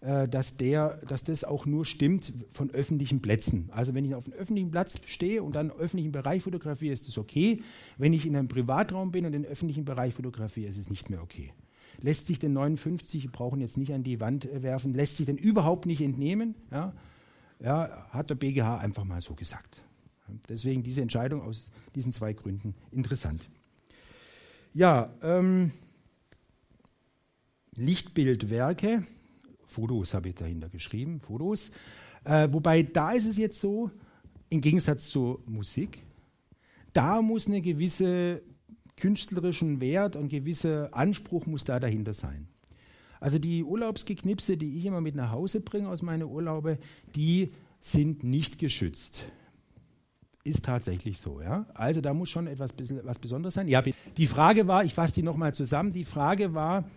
dass, der, dass das auch nur stimmt von öffentlichen Plätzen. Also wenn ich auf einem öffentlichen Platz stehe und dann öffentlichen Bereich fotografiere, ist das okay. Wenn ich in einem Privatraum bin und den öffentlichen Bereich fotografiere, ist es nicht mehr okay. Lässt sich den 59, wir brauchen jetzt nicht an die Wand äh, werfen, lässt sich den überhaupt nicht entnehmen. Ja, ja, hat der BGH einfach mal so gesagt. Deswegen diese Entscheidung aus diesen zwei Gründen interessant. Ja, ähm, Lichtbildwerke Fotos habe ich dahinter geschrieben, Fotos. Äh, wobei da ist es jetzt so, im Gegensatz zur Musik, da muss eine gewisse künstlerischen Wert und gewisser Anspruch muss da dahinter sein. Also die Urlaubsgeknipse, die ich immer mit nach Hause bringe aus meinen Urlaube, die sind nicht geschützt. Ist tatsächlich so, ja. Also da muss schon etwas was Besonderes sein. Ja, die Frage war, ich fasse die nochmal zusammen, die Frage war,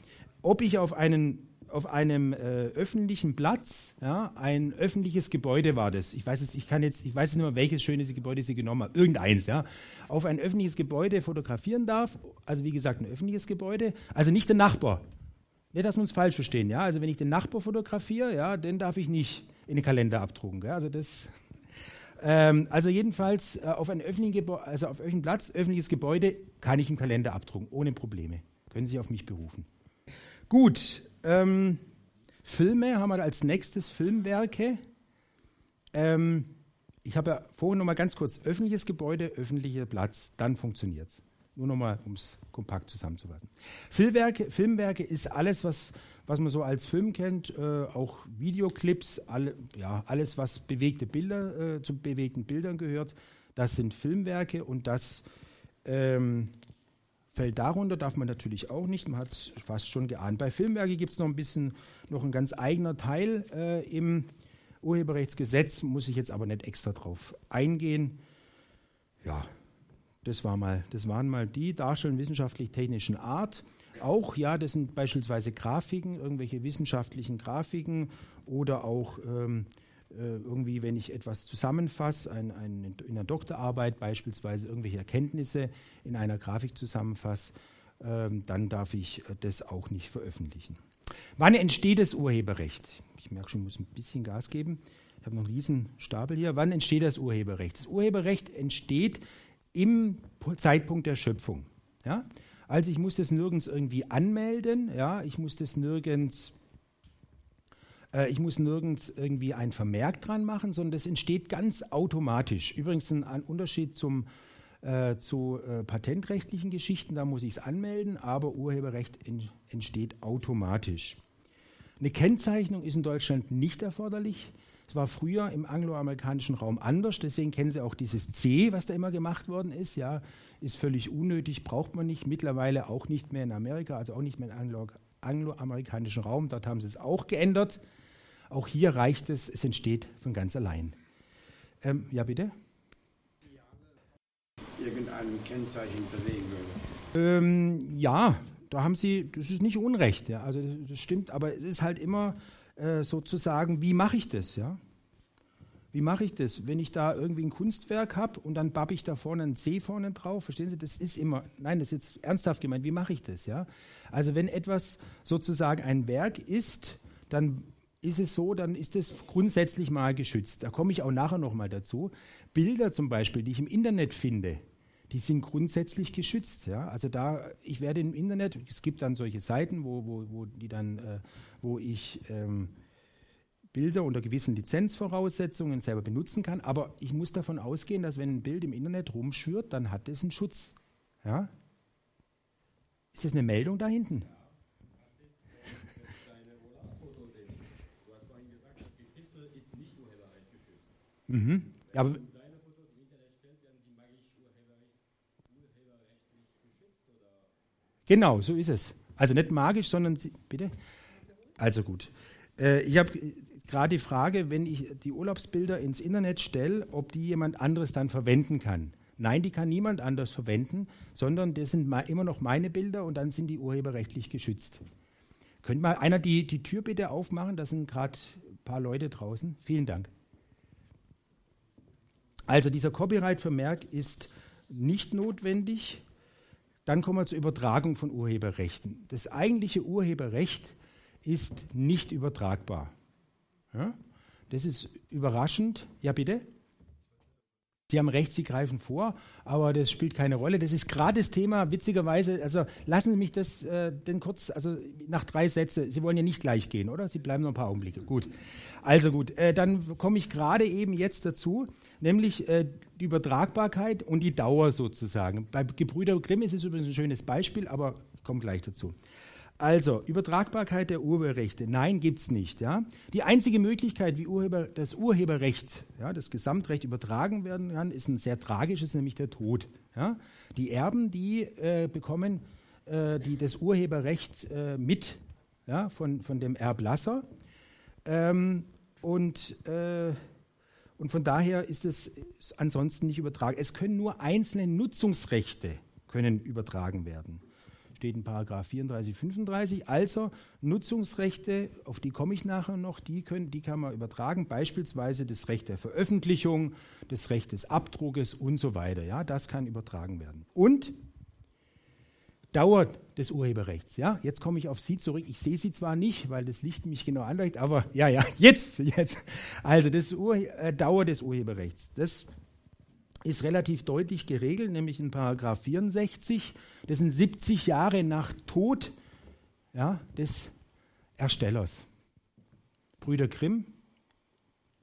ob ich auf einen auf einem äh, öffentlichen Platz, ja, ein öffentliches Gebäude war das. Ich weiß es, ich kann jetzt, ich weiß nicht mehr, welches schöne Gebäude sie genommen haben. Irgendeins, ja. Auf ein öffentliches Gebäude fotografieren darf. Also wie gesagt, ein öffentliches Gebäude. Also nicht der Nachbar. Nicht, dass wir uns falsch verstehen, ja. Also wenn ich den Nachbar fotografiere, ja, den darf ich nicht in den Kalender abdrucken. Ja? Also das. Ähm, also jedenfalls äh, auf einem öffentlichen Gebäude, also auf öffentlichen Platz, öffentliches Gebäude, kann ich im Kalender abdrucken, ohne Probleme. Können Sie auf mich berufen. Gut, ähm, Filme haben wir als nächstes Filmwerke. Ähm, ich habe ja vorhin noch mal ganz kurz öffentliches Gebäude, öffentlicher Platz, dann funktioniert es. Nur noch mal, um es kompakt zusammenzufassen. Filmwerke, Filmwerke ist alles, was, was man so als Film kennt, äh, auch Videoclips, alle, ja, alles, was bewegte Bilder, äh, zu bewegten Bildern gehört, das sind Filmwerke und das ähm, fällt darunter, darf man natürlich auch nicht. Man hat es fast schon geahnt. Bei Filmwerke gibt es noch ein bisschen, noch ein ganz eigener Teil äh, im Urheberrechtsgesetz, muss ich jetzt aber nicht extra drauf eingehen. Ja, das, war mal, das waren mal die Darstellung wissenschaftlich-technischen Art. Auch, ja, das sind beispielsweise Grafiken, irgendwelche wissenschaftlichen Grafiken oder auch ähm, äh, irgendwie, wenn ich etwas zusammenfasse, ein, ein, in einer Doktorarbeit beispielsweise irgendwelche Erkenntnisse in einer Grafik zusammenfasse, ähm, dann darf ich äh, das auch nicht veröffentlichen. Wann entsteht das Urheberrecht? Ich merke schon, ich muss ein bisschen Gas geben. Ich habe noch einen riesen Stapel hier. Wann entsteht das Urheberrecht? Das Urheberrecht entsteht im Zeitpunkt der Schöpfung. Ja? Also ich muss das nirgends irgendwie anmelden, ja? ich muss das nirgends äh, ich muss nirgends irgendwie ein Vermerk dran machen, sondern das entsteht ganz automatisch. Übrigens ein, ein Unterschied zum, äh, zu äh, patentrechtlichen Geschichten, da muss ich es anmelden, aber Urheberrecht in, entsteht automatisch. Eine Kennzeichnung ist in Deutschland nicht erforderlich. Es war früher im angloamerikanischen Raum anders, deswegen kennen Sie auch dieses C, was da immer gemacht worden ist. Ja, ist völlig unnötig, braucht man nicht. Mittlerweile auch nicht mehr in Amerika, also auch nicht mehr im angloamerikanischen Raum. Dort haben sie es auch geändert. Auch hier reicht es, es entsteht von ganz allein. Ähm, ja, bitte? Irgendeinem Kennzeichen versehen würde. Ähm, ja, da haben Sie, das ist nicht Unrecht, ja, also das, stimmt, aber es ist halt immer äh, sozusagen, wie mache ich das, ja? Wie mache ich das? Wenn ich da irgendwie ein Kunstwerk habe und dann bappe ich da vorne ein C vorne drauf, verstehen Sie, das ist immer, nein, das ist jetzt ernsthaft gemeint, wie mache ich das? Ja? Also wenn etwas sozusagen ein Werk ist, dann ist es so, dann ist es grundsätzlich mal geschützt. Da komme ich auch nachher nochmal dazu. Bilder zum Beispiel, die ich im Internet finde, die sind grundsätzlich geschützt. Ja? Also da, ich werde im Internet, es gibt dann solche Seiten, wo, wo, wo die dann, äh, wo ich ähm, Bilder unter gewissen Lizenzvoraussetzungen selber benutzen kann, aber ich muss davon ausgehen, dass wenn ein Bild im Internet rumschwirrt, dann hat es einen Schutz. Ja? Ist das eine Meldung da hinten? Mhm. Aber Genau, so ist es. Also nicht magisch, sondern Sie, bitte? Also gut. Äh, ich habe gerade die Frage, wenn ich die Urlaubsbilder ins Internet stelle, ob die jemand anderes dann verwenden kann. Nein, die kann niemand anders verwenden, sondern das sind immer noch meine Bilder und dann sind die urheberrechtlich geschützt. Könnte mal einer die, die Tür bitte aufmachen? Da sind gerade ein paar Leute draußen. Vielen Dank. Also dieser Copyright-Vermerk ist nicht notwendig. Dann kommen wir zur Übertragung von Urheberrechten. Das eigentliche Urheberrecht ist nicht übertragbar. Ja? Das ist überraschend. Ja, bitte? Sie haben recht, Sie greifen vor, aber das spielt keine Rolle. Das ist gerade das Thema, witzigerweise, also lassen Sie mich das äh, denn kurz, also nach drei Sätzen, Sie wollen ja nicht gleich gehen, oder? Sie bleiben noch ein paar Augenblicke. Gut. Also gut, äh, dann komme ich gerade eben jetzt dazu, nämlich äh, die Übertragbarkeit und die Dauer sozusagen. Bei Gebrüder Grimm ist es übrigens ein schönes Beispiel, aber ich komme gleich dazu. Also, Übertragbarkeit der Urheberrechte. Nein, gibt es nicht. Ja? Die einzige Möglichkeit, wie Urheber, das Urheberrecht, ja, das Gesamtrecht übertragen werden kann, ist ein sehr tragisches, nämlich der Tod. Ja? Die Erben, die äh, bekommen äh, die, das Urheberrecht äh, mit ja, von, von dem Erblasser. Ähm, und, äh, und von daher ist es ansonsten nicht übertragen. Es können nur einzelne Nutzungsrechte können übertragen werden steht in Paragraph 34, 35. Also Nutzungsrechte, auf die komme ich nachher noch, die, können, die kann man übertragen, beispielsweise das Recht der Veröffentlichung, das Recht des Abdruckes und so weiter. Ja, das kann übertragen werden. Und Dauer des Urheberrechts. Ja, jetzt komme ich auf Sie zurück. Ich sehe Sie zwar nicht, weil das Licht mich genau anleuchtet, aber ja, ja, jetzt, jetzt. Also das Ur äh, Dauer des Urheberrechts. Das ist relativ deutlich geregelt, nämlich in Paragraph 64. Das sind 70 Jahre nach Tod ja, des Erstellers. Brüder Grimm,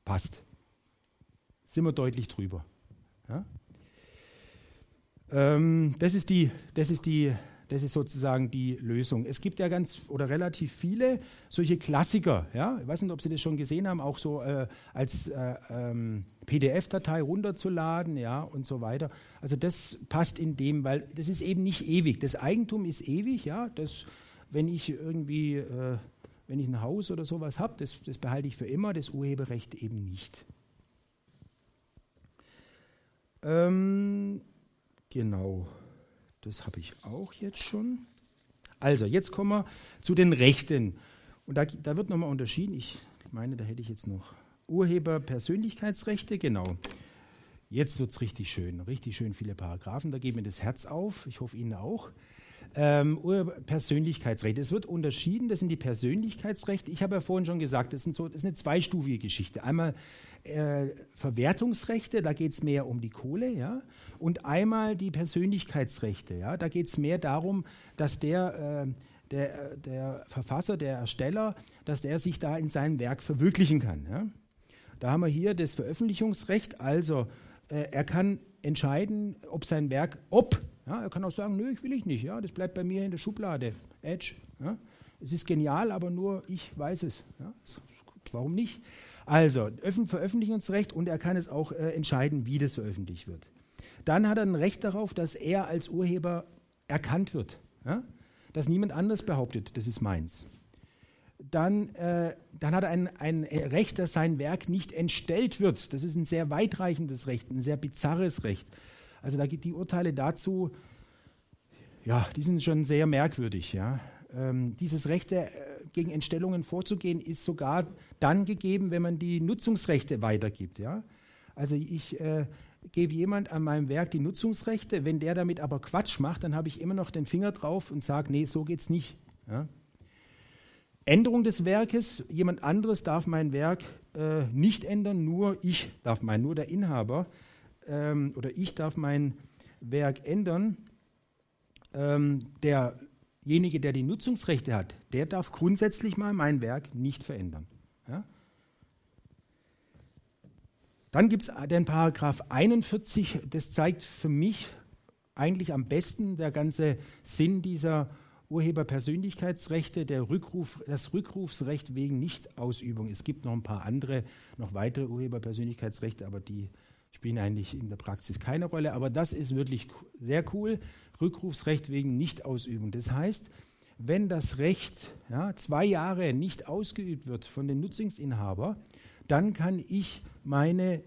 passt. Sind wir deutlich drüber. Ja? Ähm, das, ist die, das ist die das ist sozusagen die Lösung. Es gibt ja ganz oder relativ viele solche Klassiker. Ja? Ich weiß nicht, ob Sie das schon gesehen haben, auch so äh, als äh, ähm, PDF-Datei runterzuladen ja, und so weiter. Also das passt in dem, weil das ist eben nicht ewig. Das Eigentum ist ewig. Ja? Das, wenn ich irgendwie, äh, wenn ich ein Haus oder sowas habe, das, das behalte ich für immer, das Urheberrecht eben nicht. Ähm, genau. Das habe ich auch jetzt schon. Also, jetzt kommen wir zu den Rechten. Und da, da wird nochmal unterschieden. Ich meine, da hätte ich jetzt noch Urheberpersönlichkeitsrechte, genau. Jetzt wird es richtig schön, richtig schön viele Paragraphen. Da geht mir das Herz auf. Ich hoffe Ihnen auch. Ähm, Persönlichkeitsrechte. Es wird unterschieden, das sind die Persönlichkeitsrechte. Ich habe ja vorhin schon gesagt, das, so, das ist eine zweistufige Geschichte. Einmal äh, Verwertungsrechte, da geht es mehr um die Kohle, ja, und einmal die Persönlichkeitsrechte, ja, da geht es mehr darum, dass der, äh, der, der Verfasser, der Ersteller, dass der sich da in seinem Werk verwirklichen kann. Ja. Da haben wir hier das Veröffentlichungsrecht, also äh, er kann entscheiden, ob sein Werk, ob, ja, er kann auch sagen, nö, ich will ich nicht, ja, das bleibt bei mir in der Schublade, Edge. Ja. Es ist genial, aber nur ich weiß es. Ja. Warum nicht? Also, Veröffentlichungsrecht und er kann es auch äh, entscheiden, wie das veröffentlicht wird. Dann hat er ein Recht darauf, dass er als Urheber erkannt wird. Ja? Dass niemand anders behauptet, das ist meins. Dann, äh, dann hat er ein, ein Recht, dass sein Werk nicht entstellt wird. Das ist ein sehr weitreichendes Recht, ein sehr bizarres Recht. Also da gibt die Urteile dazu, ja, die sind schon sehr merkwürdig. Ja? Ähm, dieses Recht äh, gegen Entstellungen vorzugehen ist sogar dann gegeben, wenn man die Nutzungsrechte weitergibt. Ja? Also ich äh, gebe jemand an meinem Werk die Nutzungsrechte, wenn der damit aber Quatsch macht, dann habe ich immer noch den Finger drauf und sage, nee, so geht's nicht. Ja? Änderung des Werkes, jemand anderes darf mein Werk äh, nicht ändern, nur ich darf mein, nur der Inhaber ähm, oder ich darf mein Werk ändern. Ähm, derjenige, der die Nutzungsrechte hat, der darf grundsätzlich mal mein Werk nicht verändern. Ja? Dann gibt es den Paragraph 41, das zeigt für mich eigentlich am besten der ganze Sinn dieser Urheberpersönlichkeitsrechte, der Rückruf, das Rückrufsrecht wegen Nichtausübung. Es gibt noch ein paar andere, noch weitere Urheberpersönlichkeitsrechte, aber die spielen eigentlich in der Praxis keine Rolle. Aber das ist wirklich sehr cool. Rückrufsrecht wegen Nichtausübung. Das heißt, wenn das Recht ja, zwei Jahre nicht ausgeübt wird von dem Nutzungsinhaber, dann kann ich meine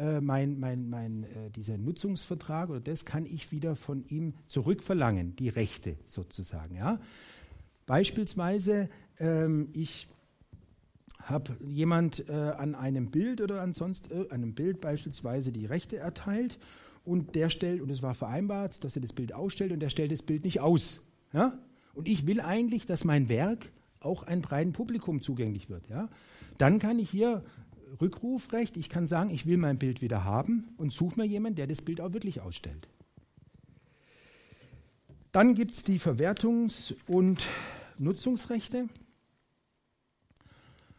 äh, mein, mein, mein, äh, dieser Nutzungsvertrag oder das kann ich wieder von ihm zurückverlangen, die Rechte sozusagen. Ja? Beispielsweise, ähm, ich habe jemand äh, an einem Bild oder an sonst äh, einem Bild beispielsweise die Rechte erteilt und der stellt, und es war vereinbart, dass er das Bild ausstellt und der stellt das Bild nicht aus. Ja? Und ich will eigentlich, dass mein Werk auch einem breiten Publikum zugänglich wird. Ja? Dann kann ich hier Rückrufrecht. Ich kann sagen, ich will mein Bild wieder haben und suche mir jemanden, der das Bild auch wirklich ausstellt. Dann gibt es die Verwertungs- und Nutzungsrechte.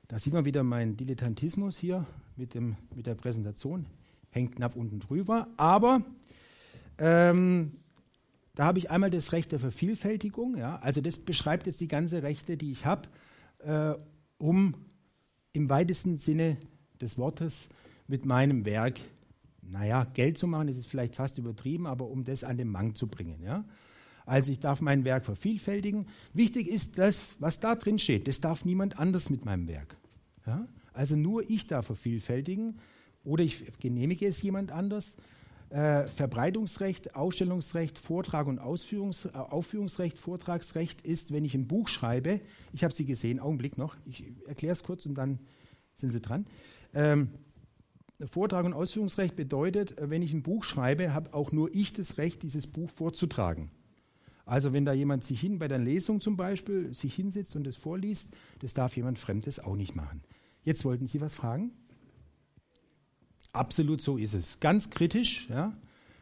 Da sieht man wieder meinen Dilettantismus hier mit, dem, mit der Präsentation. Hängt knapp unten drüber. Aber ähm, da habe ich einmal das Recht der Vervielfältigung. Ja? Also das beschreibt jetzt die ganze Rechte, die ich habe, äh, um im weitesten Sinne des Wortes mit meinem Werk, naja, Geld zu machen, ist vielleicht fast übertrieben, aber um das an den Mann zu bringen. Ja? Also ich darf mein Werk vervielfältigen. Wichtig ist das, was da drin steht, das darf niemand anders mit meinem Werk. Ja? Also nur ich darf vervielfältigen oder ich genehmige es jemand anders. Äh, Verbreitungsrecht, Ausstellungsrecht, Vortrag und Ausführungs, äh, Aufführungsrecht, Vortragsrecht ist, wenn ich ein Buch schreibe, ich habe Sie gesehen, Augenblick noch, ich erkläre es kurz und dann sind Sie dran. Ähm, Vortrag und Ausführungsrecht bedeutet, äh, wenn ich ein Buch schreibe, habe auch nur ich das Recht, dieses Buch vorzutragen. Also wenn da jemand sich hin, bei der Lesung zum Beispiel, sich hinsetzt und es vorliest, das darf jemand Fremdes auch nicht machen. Jetzt wollten Sie was fragen? Absolut so ist es. Ganz kritisch, ja,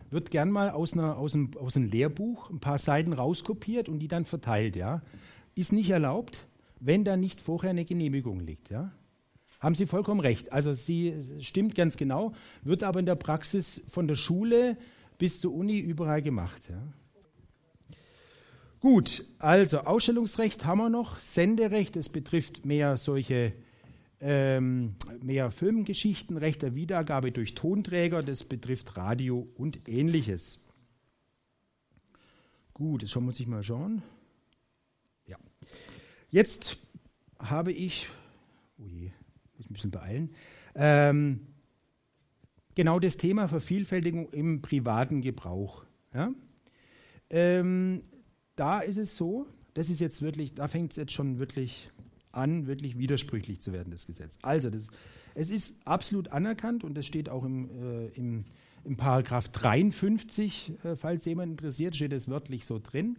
wird gern mal aus, einer, aus, einem, aus einem Lehrbuch ein paar Seiten rauskopiert und die dann verteilt. Ja. Ist nicht erlaubt, wenn da nicht vorher eine Genehmigung liegt. Ja. Haben Sie vollkommen recht. Also sie stimmt ganz genau, wird aber in der Praxis von der Schule bis zur Uni überall gemacht. Ja. Gut, also Ausstellungsrecht haben wir noch, Senderecht, das betrifft mehr solche ähm, mehr Filmgeschichten, Recht der Wiedergabe durch Tonträger, das betrifft Radio und ähnliches. Gut, jetzt muss ich mal schauen. Ja. Jetzt habe ich, oh je, ein bisschen beeilen. Ähm, genau das Thema Vervielfältigung im privaten Gebrauch. Ja? Ähm, da ist es so, das ist jetzt wirklich, da fängt es jetzt schon wirklich an, wirklich widersprüchlich zu werden, das Gesetz. Also, das, es ist absolut anerkannt und das steht auch im, äh, im, im Paragraph 53, äh, falls jemand interessiert, steht es wörtlich so drin,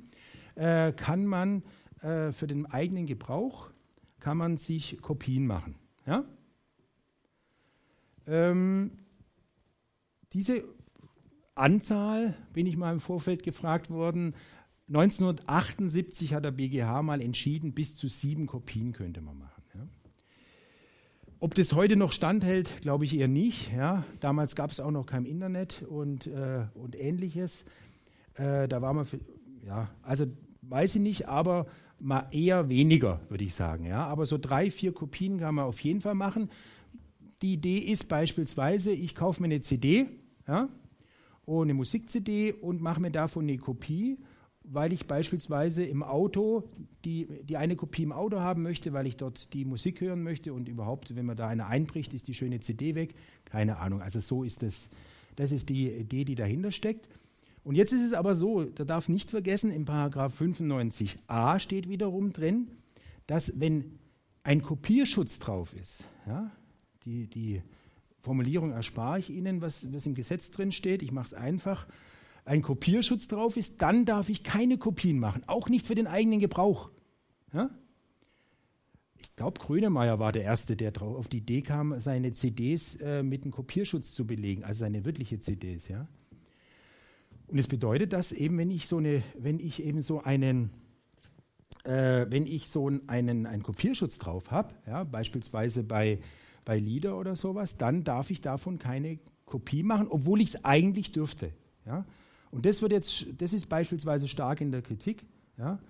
äh, kann man äh, für den eigenen Gebrauch, kann man sich Kopien machen. Ja? Ähm, diese Anzahl, bin ich mal im Vorfeld gefragt worden, 1978 hat der BGH mal entschieden, bis zu sieben Kopien könnte man machen. Ja. Ob das heute noch standhält, glaube ich eher nicht. Ja. Damals gab es auch noch kein Internet und, äh, und ähnliches. Äh, da war man, für, ja, also weiß ich nicht, aber mal eher weniger, würde ich sagen. Ja. Aber so drei, vier Kopien kann man auf jeden Fall machen. Die Idee ist beispielsweise, ich kaufe mir eine CD ja, eine Musik-CD und mache mir davon eine Kopie, weil ich beispielsweise im Auto die, die eine Kopie im Auto haben möchte, weil ich dort die Musik hören möchte und überhaupt, wenn man da eine einbricht, ist die schöne CD weg. Keine Ahnung. Also so ist das. Das ist die Idee, die dahinter steckt. Und jetzt ist es aber so, da darf nicht vergessen, im Paragraph 95a steht wiederum drin, dass wenn ein Kopierschutz drauf ist, ja, die, die Formulierung erspare ich Ihnen, was, was im Gesetz drin steht, ich mache es einfach, ein Kopierschutz drauf ist, dann darf ich keine Kopien machen, auch nicht für den eigenen Gebrauch. Ja? Ich glaube, Grönemeyer war der Erste, der drauf, auf die Idee kam, seine CDs äh, mit einem Kopierschutz zu belegen, also seine wirkliche CDs. Ja? Und es bedeutet, dass eben, wenn ich so eine, wenn ich eben so einen, äh, wenn ich so einen, einen Kopierschutz drauf habe, ja, beispielsweise bei, bei Lieder oder sowas, dann darf ich davon keine Kopie machen, obwohl ich es eigentlich dürfte. Ja? Und das wird jetzt, das ist beispielsweise stark in der Kritik, ja,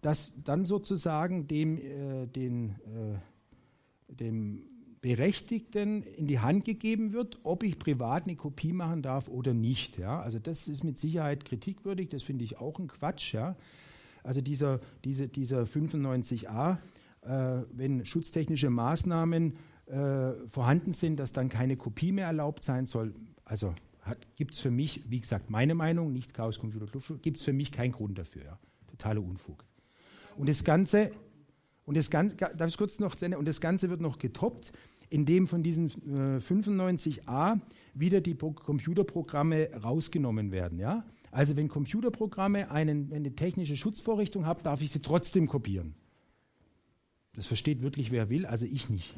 dass dann sozusagen dem, äh, den, äh, dem Berechtigten in die Hand gegeben wird, ob ich privat eine Kopie machen darf oder nicht. Ja. Also das ist mit Sicherheit kritikwürdig, das finde ich auch ein Quatsch. Ja. Also dieser, diese, dieser 95a, äh, wenn schutztechnische Maßnahmen äh, vorhanden sind, dass dann keine Kopie mehr erlaubt sein soll, also gibt es für mich, wie gesagt, meine Meinung, nicht Chaos Computer Club, gibt es für mich keinen Grund dafür. Ja. Totaler Unfug. Und das Ganze, und das Ganze, darf ich kurz noch und das Ganze wird noch getoppt, indem von diesen äh, 95a wieder die Pro Computerprogramme rausgenommen werden. Ja? Also wenn Computerprogramme einen, eine technische Schutzvorrichtung haben, darf ich sie trotzdem kopieren. Das versteht wirklich wer will, also ich nicht.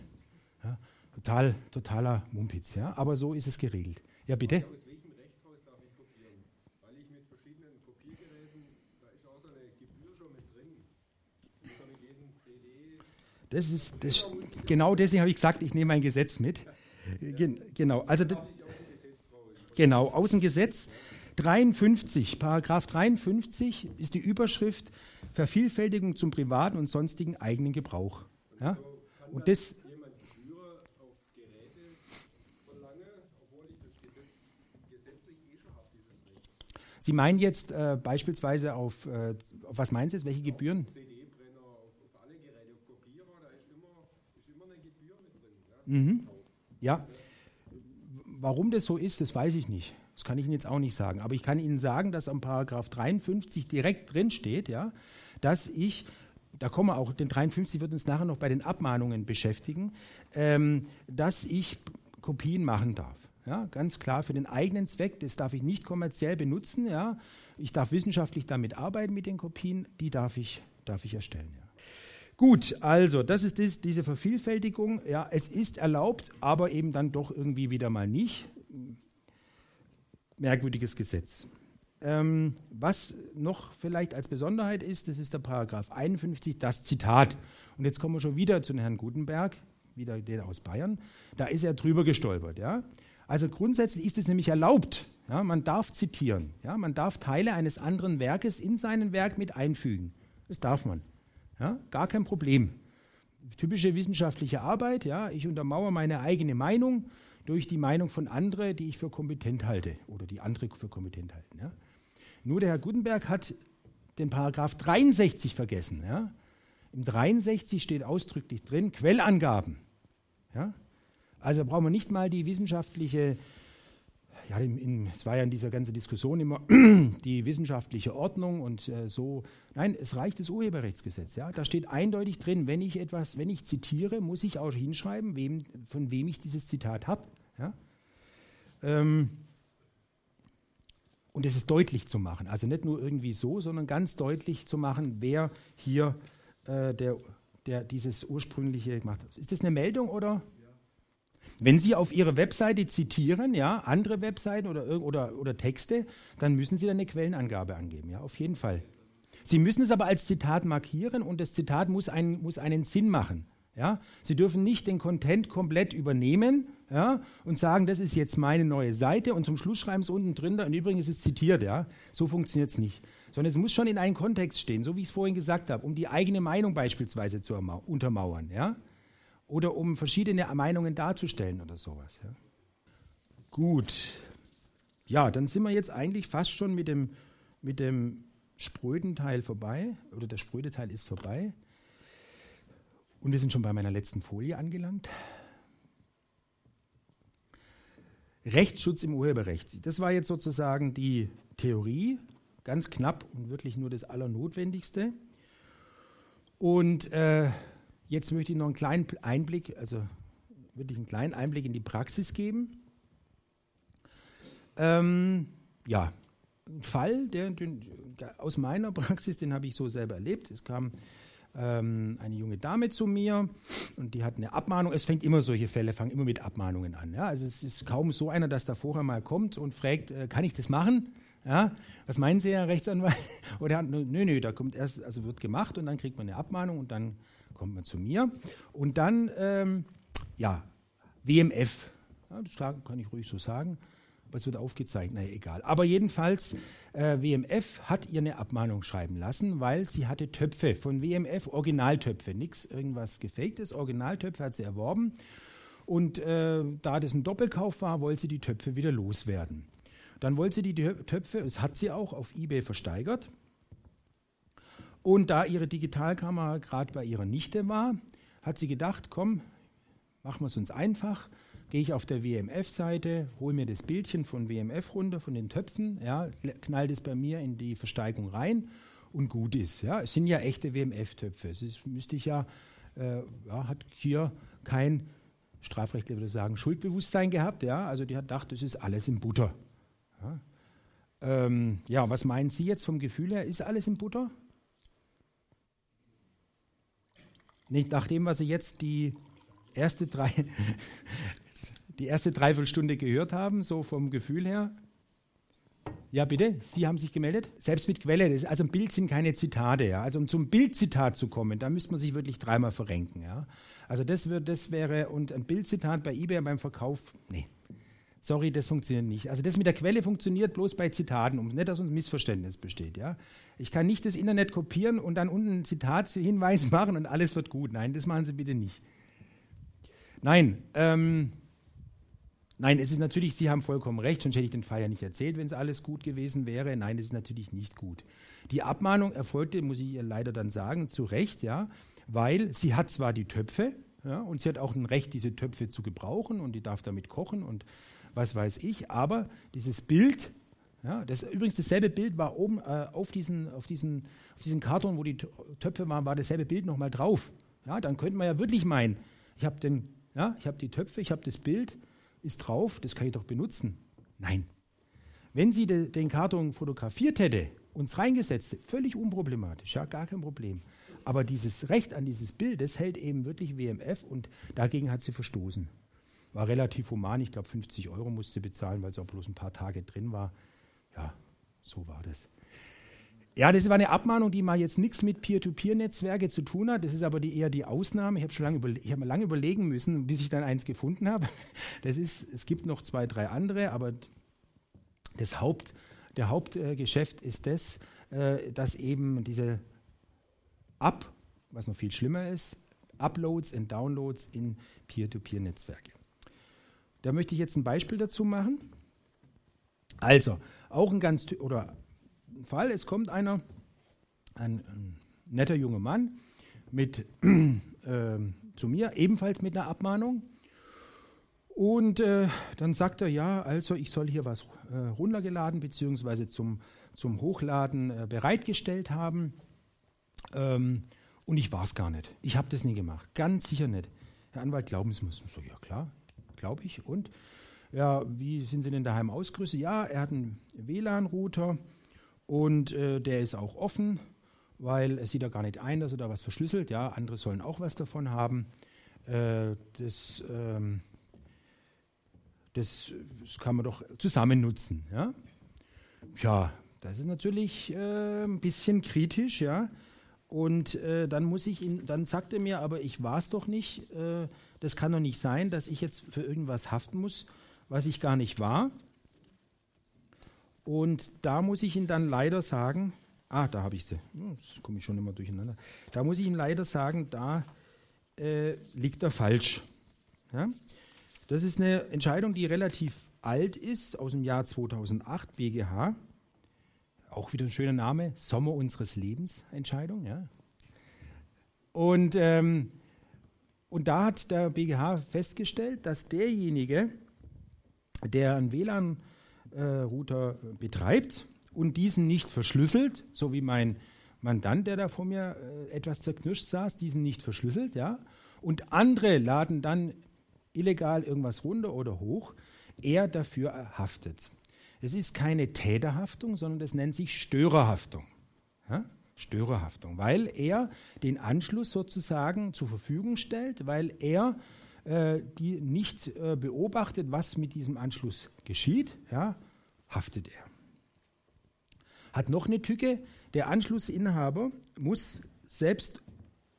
Total, totaler Mumpitz, ja? aber so ist es geregelt. Ja, bitte. Aus welchem Rechtshaus darf ich kopieren? Weil ich mit verschiedenen Kopiergeräten, da ist auch so eine Gebühr schon mit drin. Mit jedem CD. Das ist, das, genau deswegen habe ich gesagt, ich nehme ein Gesetz mit. Gen, genau, also genau, aus dem Gesetz 53, Paragraph 53 ist die Überschrift Vervielfältigung zum privaten und sonstigen eigenen Gebrauch. Ja? Und das Sie meinen jetzt äh, beispielsweise auf, äh, auf, was meinen Sie jetzt, welche Gebühren? CD-Brenner, auf, alle Geräte, auf Kopierer, da ist immer, ist immer eine Gebühr mit drin. Ja? Mhm. ja. Warum das so ist, das weiß ich nicht. Das kann ich Ihnen jetzt auch nicht sagen. Aber ich kann Ihnen sagen, dass am Paragraph 53 direkt drin steht, ja, dass ich da kommen wir auch, den 53 wird uns nachher noch bei den Abmahnungen beschäftigen, ähm, dass ich Kopien machen darf. Ja, ganz klar für den eigenen Zweck, das darf ich nicht kommerziell benutzen. Ja. Ich darf wissenschaftlich damit arbeiten mit den Kopien, die darf ich, darf ich erstellen. Ja. Gut, also das ist das, diese Vervielfältigung. Ja, es ist erlaubt, aber eben dann doch irgendwie wieder mal nicht. Merkwürdiges Gesetz. Ähm, was noch vielleicht als Besonderheit ist, das ist der Paragraph 51, das Zitat. Und jetzt kommen wir schon wieder zu Herrn Gutenberg, wieder der aus Bayern. Da ist er drüber gestolpert. Ja. Also grundsätzlich ist es nämlich erlaubt. Ja, man darf zitieren. Ja, man darf Teile eines anderen Werkes in sein Werk mit einfügen. Das darf man. Ja, gar kein Problem. Typische wissenschaftliche Arbeit. Ja, ich untermauere meine eigene Meinung durch die Meinung von anderen, die ich für kompetent halte oder die andere für kompetent halten. Ja. Nur der Herr Gutenberg hat den Paragraph 63 vergessen. Ja. Im 63 steht ausdrücklich drin Quellangaben. Ja. Also brauchen wir nicht mal die wissenschaftliche, ja, es war ja in dieser ganzen Diskussion immer die wissenschaftliche Ordnung und äh, so. Nein, es reicht das Urheberrechtsgesetz. Ja? Da steht eindeutig drin, wenn ich etwas, wenn ich zitiere, muss ich auch hinschreiben, wem, von wem ich dieses Zitat habe. Ja? Ähm, und es ist deutlich zu machen. Also nicht nur irgendwie so, sondern ganz deutlich zu machen, wer hier äh, der, der dieses ursprüngliche gemacht hat. Ist das eine Meldung oder? Wenn Sie auf Ihre Webseite zitieren, ja, andere Webseiten oder, oder, oder Texte, dann müssen Sie da eine Quellenangabe angeben, ja, auf jeden Fall. Sie müssen es aber als Zitat markieren und das Zitat muss, ein, muss einen Sinn machen. Ja? Sie dürfen nicht den Content komplett übernehmen ja, und sagen, das ist jetzt meine neue Seite und zum Schluss schreiben Sie unten drin, und übrigens ist es zitiert. Ja? So funktioniert es nicht. Sondern es muss schon in einem Kontext stehen, so wie ich es vorhin gesagt habe, um die eigene Meinung beispielsweise zu untermauern. Ja? Oder um verschiedene Meinungen darzustellen oder sowas. Ja. Gut. Ja, dann sind wir jetzt eigentlich fast schon mit dem, mit dem spröden Teil vorbei, oder der spröde Teil ist vorbei. Und wir sind schon bei meiner letzten Folie angelangt. Rechtsschutz im Urheberrecht. Das war jetzt sozusagen die Theorie, ganz knapp und wirklich nur das Allernotwendigste. Und äh, jetzt möchte ich noch einen kleinen Einblick, also wirklich einen kleinen Einblick in die Praxis geben. Ähm, ja, ein Fall, der, den, aus meiner Praxis, den habe ich so selber erlebt. Es kam ähm, eine junge Dame zu mir und die hat eine Abmahnung. Es fängt immer solche Fälle, fangen immer mit Abmahnungen an. Ja? Also es ist kaum so einer, dass da vorher mal kommt und fragt, äh, kann ich das machen? Ja? Was meinen Sie, Herr Rechtsanwalt? Oder nö, nö, da kommt erst, also wird gemacht und dann kriegt man eine Abmahnung und dann kommt man zu mir. Und dann, ähm, ja, WMF, ja, das kann ich ruhig so sagen, aber es wird aufgezeichnet, naja, egal. Aber jedenfalls, äh, WMF hat ihr eine Abmahnung schreiben lassen, weil sie hatte Töpfe von WMF, Originaltöpfe, nichts irgendwas gefaktes, Originaltöpfe hat sie erworben. Und äh, da das ein Doppelkauf war, wollte sie die Töpfe wieder loswerden. Dann wollte sie die Töpfe, das hat sie auch auf eBay versteigert. Und da ihre Digitalkamera gerade bei ihrer Nichte war, hat sie gedacht, komm, machen wir es uns einfach gehe ich auf der WMF-Seite, hole mir das Bildchen von WMF runter, von den Töpfen, ja, knall das bei mir in die Versteigung rein und gut ist. Ja. Es sind ja echte WMF-Töpfe. Es müsste ich ja, äh, ja, hat hier kein Strafrechtler würde sagen, Schuldbewusstsein gehabt. Ja. Also die hat gedacht, das ist alles in Butter. Ja. Ähm, ja, was meinen Sie jetzt vom Gefühl her? Ist alles in Butter? Nicht nach dem, was Sie jetzt die erste drei die erste Dreiviertelstunde gehört haben, so vom Gefühl her? Ja, bitte, Sie haben sich gemeldet? Selbst mit Quelle, das, also ein Bild sind keine Zitate. Ja. Also um zum Bildzitat zu kommen, da müsste man sich wirklich dreimal verrenken. Ja. Also das, wird, das wäre, und ein Bildzitat bei eBay beim Verkauf, nee, sorry, das funktioniert nicht. Also das mit der Quelle funktioniert bloß bei Zitaten, um nicht, dass uns Missverständnis besteht. Ja. Ich kann nicht das Internet kopieren und dann unten ein Zitathinweis machen und alles wird gut. Nein, das machen Sie bitte nicht. Nein, ähm, Nein, es ist natürlich, Sie haben vollkommen recht, sonst hätte ich den Fall nicht erzählt, wenn es alles gut gewesen wäre. Nein, es ist natürlich nicht gut. Die Abmahnung erfolgte, muss ich ihr leider dann sagen, zu Recht, ja, weil sie hat zwar die Töpfe, ja, und sie hat auch ein Recht, diese Töpfe zu gebrauchen und die darf damit kochen und was weiß ich, aber dieses Bild, ja, das, übrigens dasselbe Bild war oben äh, auf, diesen, auf, diesen, auf diesen Karton, wo die Töpfe waren, war dasselbe Bild nochmal drauf. Ja, dann könnte man ja wirklich meinen, ich habe ja, hab die Töpfe, ich habe das Bild, ist drauf, das kann ich doch benutzen. Nein. Wenn sie de, den Karton fotografiert hätte, uns reingesetzt, völlig unproblematisch, ja, gar kein Problem. Aber dieses Recht an dieses Bild, das hält eben wirklich WMF und dagegen hat sie verstoßen. War relativ human, ich glaube 50 Euro musste bezahlen, weil sie auch bloß ein paar Tage drin war. Ja, so war das. Ja, das war eine Abmahnung, die mal jetzt nichts mit Peer-to-Peer-Netzwerke zu tun hat. Das ist aber die, eher die Ausnahme. Ich habe schon lange, überle hab lange überlegen müssen, bis ich dann eins gefunden habe. Das ist, es gibt noch zwei, drei andere, aber das Haupt, der Hauptgeschäft äh, ist das, äh, dass eben diese Up, was noch viel schlimmer ist, Uploads und Downloads in Peer-to-Peer-Netzwerke. Da möchte ich jetzt ein Beispiel dazu machen. Also, auch ein ganz, oder Fall, es kommt einer, ein, ein netter junger Mann, mit, äh, zu mir, ebenfalls mit einer Abmahnung. Und äh, dann sagt er, ja, also ich soll hier was äh, runtergeladen bzw. Zum, zum Hochladen äh, bereitgestellt haben. Ähm, und ich war es gar nicht. Ich habe das nie gemacht. Ganz sicher nicht. Herr Anwalt, glauben Sie mir? So, ja klar, glaube ich. Und ja, wie sind Sie denn daheim ausgerüstet? Ja, er hat einen WLAN-Router und äh, der ist auch offen, weil es sieht ja gar nicht ein, dass er da was verschlüsselt. Ja, andere sollen auch was davon haben. Äh, das, ähm, das, das, kann man doch zusammen nutzen. Ja, ja das ist natürlich äh, ein bisschen kritisch. Ja, und äh, dann muss ich ihm, dann sagt er mir, aber ich war es doch nicht. Äh, das kann doch nicht sein, dass ich jetzt für irgendwas haften muss, was ich gar nicht war. Und da muss ich Ihnen dann leider sagen, ah, da habe ich sie, hm, jetzt komme ich schon immer durcheinander. Da muss ich Ihnen leider sagen, da äh, liegt er falsch. Ja? Das ist eine Entscheidung, die relativ alt ist, aus dem Jahr 2008, BGH. Auch wieder ein schöner Name, Sommer unseres Lebens Entscheidung. Ja? Und, ähm, und da hat der BGH festgestellt, dass derjenige, der einen WLAN-Router äh, betreibt und diesen nicht verschlüsselt, so wie mein Mandant, der da vor mir äh, etwas zerknirscht saß, diesen nicht verschlüsselt, ja, und andere laden dann illegal irgendwas runter oder hoch, er dafür haftet. Es ist keine Täterhaftung, sondern das nennt sich Störerhaftung. Ja? Störerhaftung, weil er den Anschluss sozusagen zur Verfügung stellt, weil er äh, die nicht äh, beobachtet, was mit diesem Anschluss geschieht, ja, haftet er. Hat noch eine Tücke, der Anschlussinhaber muss selbst,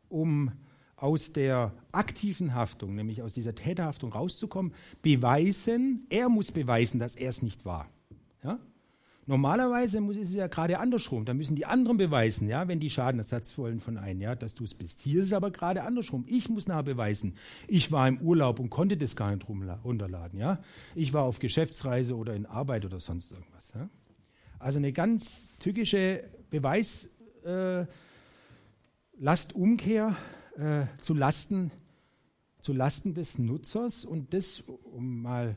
um aus der aktiven Haftung, nämlich aus dieser Täterhaftung rauszukommen, beweisen, er muss beweisen, dass er es nicht war. Ja? Normalerweise muss es ja gerade andersrum. Da müssen die anderen beweisen, ja, wenn die Schadenersatz wollen von einem, ja, dass du es bist. Hier ist es aber gerade andersrum. Ich muss nachher beweisen, ich war im Urlaub und konnte das gar nicht runterladen. Ja. Ich war auf Geschäftsreise oder in Arbeit oder sonst irgendwas. Ja. Also eine ganz tückische Beweislastumkehr äh, äh, zu Lasten zu Lasten des Nutzers und das, um mal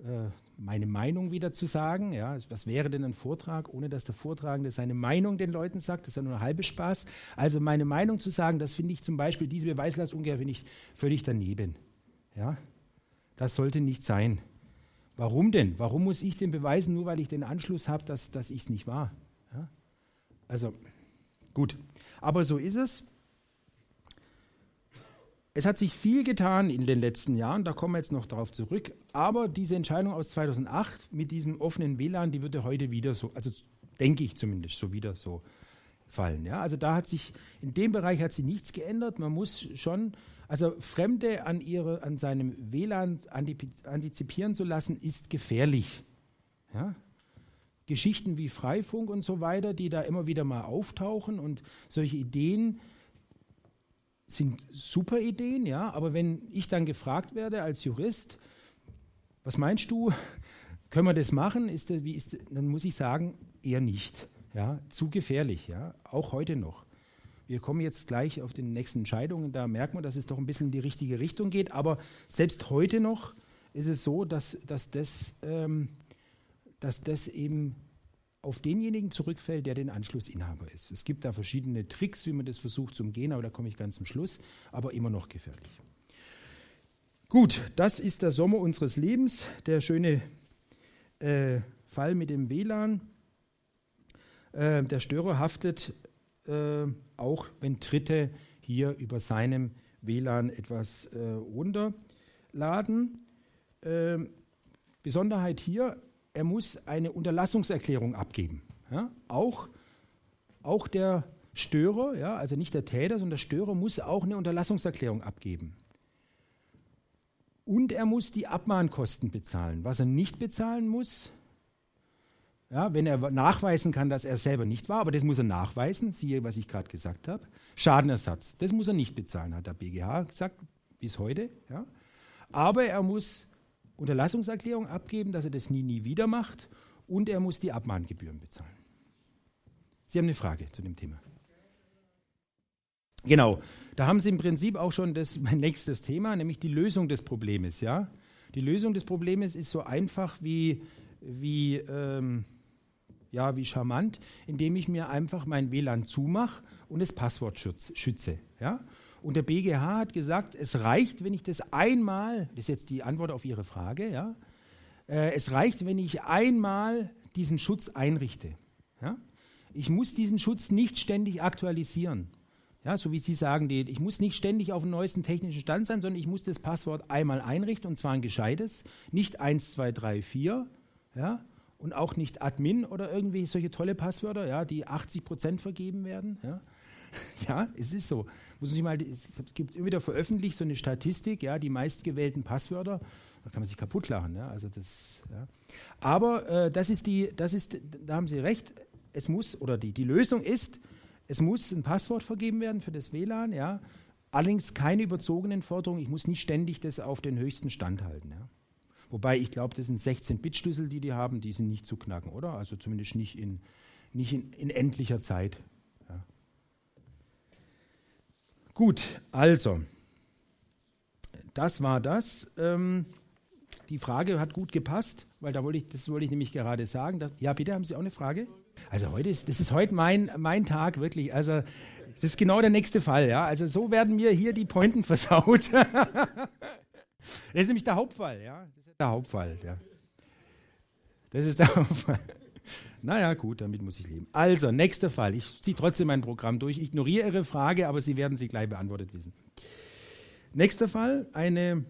äh, meine Meinung wieder zu sagen. Ja, was wäre denn ein Vortrag, ohne dass der Vortragende seine Meinung den Leuten sagt? Das ist ja nur ein halber Spaß. Also meine Meinung zu sagen, das finde ich zum Beispiel, diese Beweislastumkehr finde ich völlig daneben. Ja, das sollte nicht sein. Warum denn? Warum muss ich denn beweisen, nur weil ich den Anschluss habe, dass, dass ich es nicht war? Ja? Also, gut. Aber so ist es. Es hat sich viel getan in den letzten Jahren, da kommen wir jetzt noch darauf zurück. Aber diese Entscheidung aus 2008 mit diesem offenen WLAN, die würde heute wieder so, also denke ich zumindest, so wieder so fallen. Ja? Also da hat sich, in dem Bereich hat sich nichts geändert. Man muss schon, also Fremde an, ihre, an seinem WLAN antizipieren zu lassen, ist gefährlich. Ja? Geschichten wie Freifunk und so weiter, die da immer wieder mal auftauchen und solche Ideen, sind super Ideen, ja, aber wenn ich dann gefragt werde als Jurist, was meinst du, können wir das machen, ist das, wie ist, dann muss ich sagen, eher nicht. Ja, zu gefährlich, ja, auch heute noch. Wir kommen jetzt gleich auf die nächsten Entscheidungen, da merkt man, dass es doch ein bisschen in die richtige Richtung geht, aber selbst heute noch ist es so, dass, dass, das, ähm, dass das eben auf denjenigen zurückfällt, der den Anschlussinhaber ist. Es gibt da verschiedene Tricks, wie man das versucht zu umgehen, aber da komme ich ganz zum Schluss, aber immer noch gefährlich. Gut, das ist der Sommer unseres Lebens, der schöne äh, Fall mit dem WLAN. Äh, der Störer haftet äh, auch, wenn Dritte hier über seinem WLAN etwas äh, runterladen. Ähm, Besonderheit hier, er muss eine Unterlassungserklärung abgeben. Ja? Auch, auch der Störer, ja, also nicht der Täter, sondern der Störer muss auch eine Unterlassungserklärung abgeben. Und er muss die Abmahnkosten bezahlen. Was er nicht bezahlen muss, ja, wenn er nachweisen kann, dass er selber nicht war, aber das muss er nachweisen, siehe, was ich gerade gesagt habe. Schadenersatz, das muss er nicht bezahlen, hat der BGH gesagt, bis heute. Ja. Aber er muss Unterlassungserklärung abgeben, dass er das nie, nie wieder macht und er muss die Abmahngebühren bezahlen. Sie haben eine Frage zu dem Thema. Genau, da haben Sie im Prinzip auch schon das, mein nächstes Thema, nämlich die Lösung des Problems. Ja? Die Lösung des Problems ist so einfach wie, wie, ähm, ja, wie charmant, indem ich mir einfach mein WLAN zumache und das Passwort schütze. Ja? Und der BGH hat gesagt, es reicht, wenn ich das einmal, das ist jetzt die Antwort auf Ihre Frage, ja, äh, es reicht, wenn ich einmal diesen Schutz einrichte. Ja? Ich muss diesen Schutz nicht ständig aktualisieren. Ja, so wie Sie sagen, die, ich muss nicht ständig auf dem neuesten technischen Stand sein, sondern ich muss das Passwort einmal einrichten und zwar ein gescheites, nicht 1, 2, 3, 4, ja, und auch nicht Admin oder irgendwie solche tolle Passwörter, ja, die 80 Prozent vergeben werden. Ja. ja, es ist so. Muss sich mal, es gibt immer wieder veröffentlicht so eine Statistik, ja, die meistgewählten Passwörter, da kann man sich kaputt lachen. Ja, also das, ja. Aber äh, das ist die, das ist, da haben Sie recht, es muss, oder die, die Lösung ist, es muss ein Passwort vergeben werden für das WLAN, ja. Allerdings keine überzogenen Forderungen, ich muss nicht ständig das auf den höchsten Stand halten. Ja. Wobei ich glaube, das sind 16-Bit-Schlüssel, die die haben, die sind nicht zu knacken, oder? Also zumindest nicht in, nicht in, in endlicher Zeit. Gut, also, das war das. Ähm, die Frage hat gut gepasst, weil da wollte ich, das wollte ich nämlich gerade sagen. Dass, ja, bitte, haben Sie auch eine Frage? Also heute ist, das ist heute mein, mein Tag, wirklich. Also das ist genau der nächste Fall, ja. Also so werden mir hier die Pointen versaut. das ist nämlich der Hauptfall, ja. Das ist der Hauptfall, ja. Das ist der Hauptfall. Naja, gut, damit muss ich leben. Also, nächster Fall. Ich ziehe trotzdem mein Programm durch. Ich ignoriere Ihre Frage, aber Sie werden sie gleich beantwortet wissen. Nächster Fall. Eine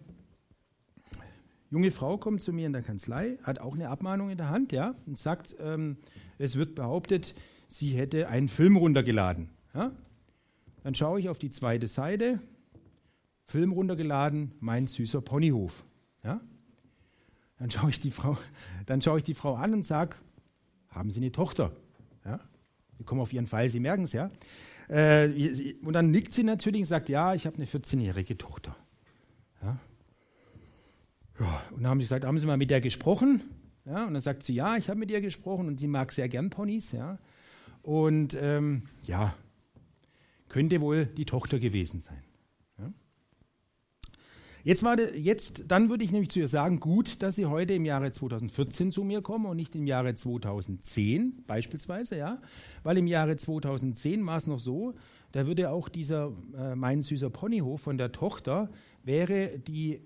junge Frau kommt zu mir in der Kanzlei, hat auch eine Abmahnung in der Hand, ja, und sagt, ähm, es wird behauptet, sie hätte einen Film runtergeladen. Ja? Dann schaue ich auf die zweite Seite. Film runtergeladen, mein süßer Ponyhof. Ja? Dann schaue ich die Frau, dann schaue ich die Frau an und sage, haben Sie eine Tochter? Ja? Wir kommen auf Ihren Fall, Sie merken es, ja. Äh, und dann nickt sie natürlich und sagt, ja, ich habe eine 14-jährige Tochter. Ja? ja. und dann haben sie gesagt, haben Sie mal mit der gesprochen? Ja, und dann sagt sie, ja, ich habe mit ihr gesprochen und sie mag sehr gern Ponys, ja. Und ähm, ja, könnte wohl die Tochter gewesen sein. Jetzt war jetzt, dann würde ich nämlich zu ihr sagen, gut, dass Sie heute im Jahre 2014 zu mir kommen und nicht im Jahre 2010 beispielsweise, ja, weil im Jahre 2010 war es noch so, da würde auch dieser äh, mein süßer Ponyhof von der Tochter wäre die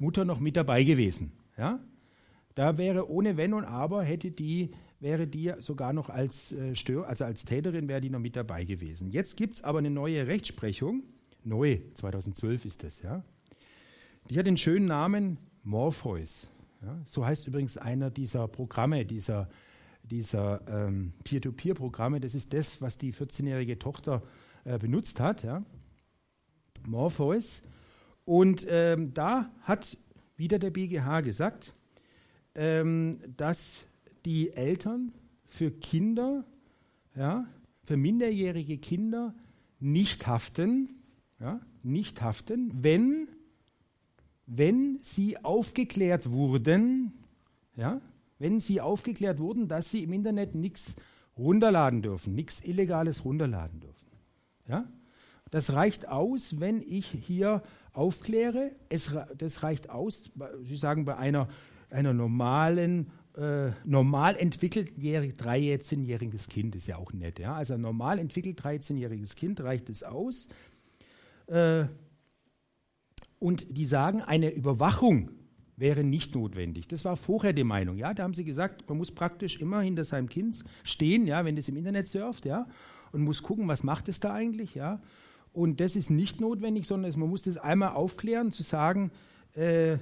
Mutter noch mit dabei gewesen, ja. Da wäre ohne Wenn und Aber hätte die wäre die sogar noch als äh, Stör, also als Täterin wäre die noch mit dabei gewesen. Jetzt gibt es aber eine neue Rechtsprechung, neu, 2012 ist das, ja. Die hat den schönen Namen Morpheus. Ja, so heißt übrigens einer dieser Programme, dieser, dieser ähm, Peer-to-Peer-Programme. Das ist das, was die 14-jährige Tochter äh, benutzt hat. Ja. Morpheus. Und ähm, da hat wieder der BGH gesagt, ähm, dass die Eltern für Kinder, ja, für minderjährige Kinder nicht haften, ja, nicht haften, wenn wenn sie aufgeklärt wurden, ja, wenn sie aufgeklärt wurden, dass sie im Internet nichts runterladen dürfen, nichts Illegales runterladen dürfen. Ja? Das reicht aus, wenn ich hier aufkläre. Es, das reicht aus, Sie sagen, bei einer, einer normalen, äh, normal entwickelt 13-jähriges Kind ist ja auch nett. Ja? Also normal entwickelt 13-jähriges Kind reicht es aus. Äh, und die sagen, eine Überwachung wäre nicht notwendig. Das war vorher die Meinung. Ja, da haben sie gesagt, man muss praktisch immer hinter seinem Kind stehen, ja, wenn es im Internet surft, ja, und muss gucken, was macht es da eigentlich, ja. Und das ist nicht notwendig, sondern man muss das einmal aufklären, zu sagen, äh,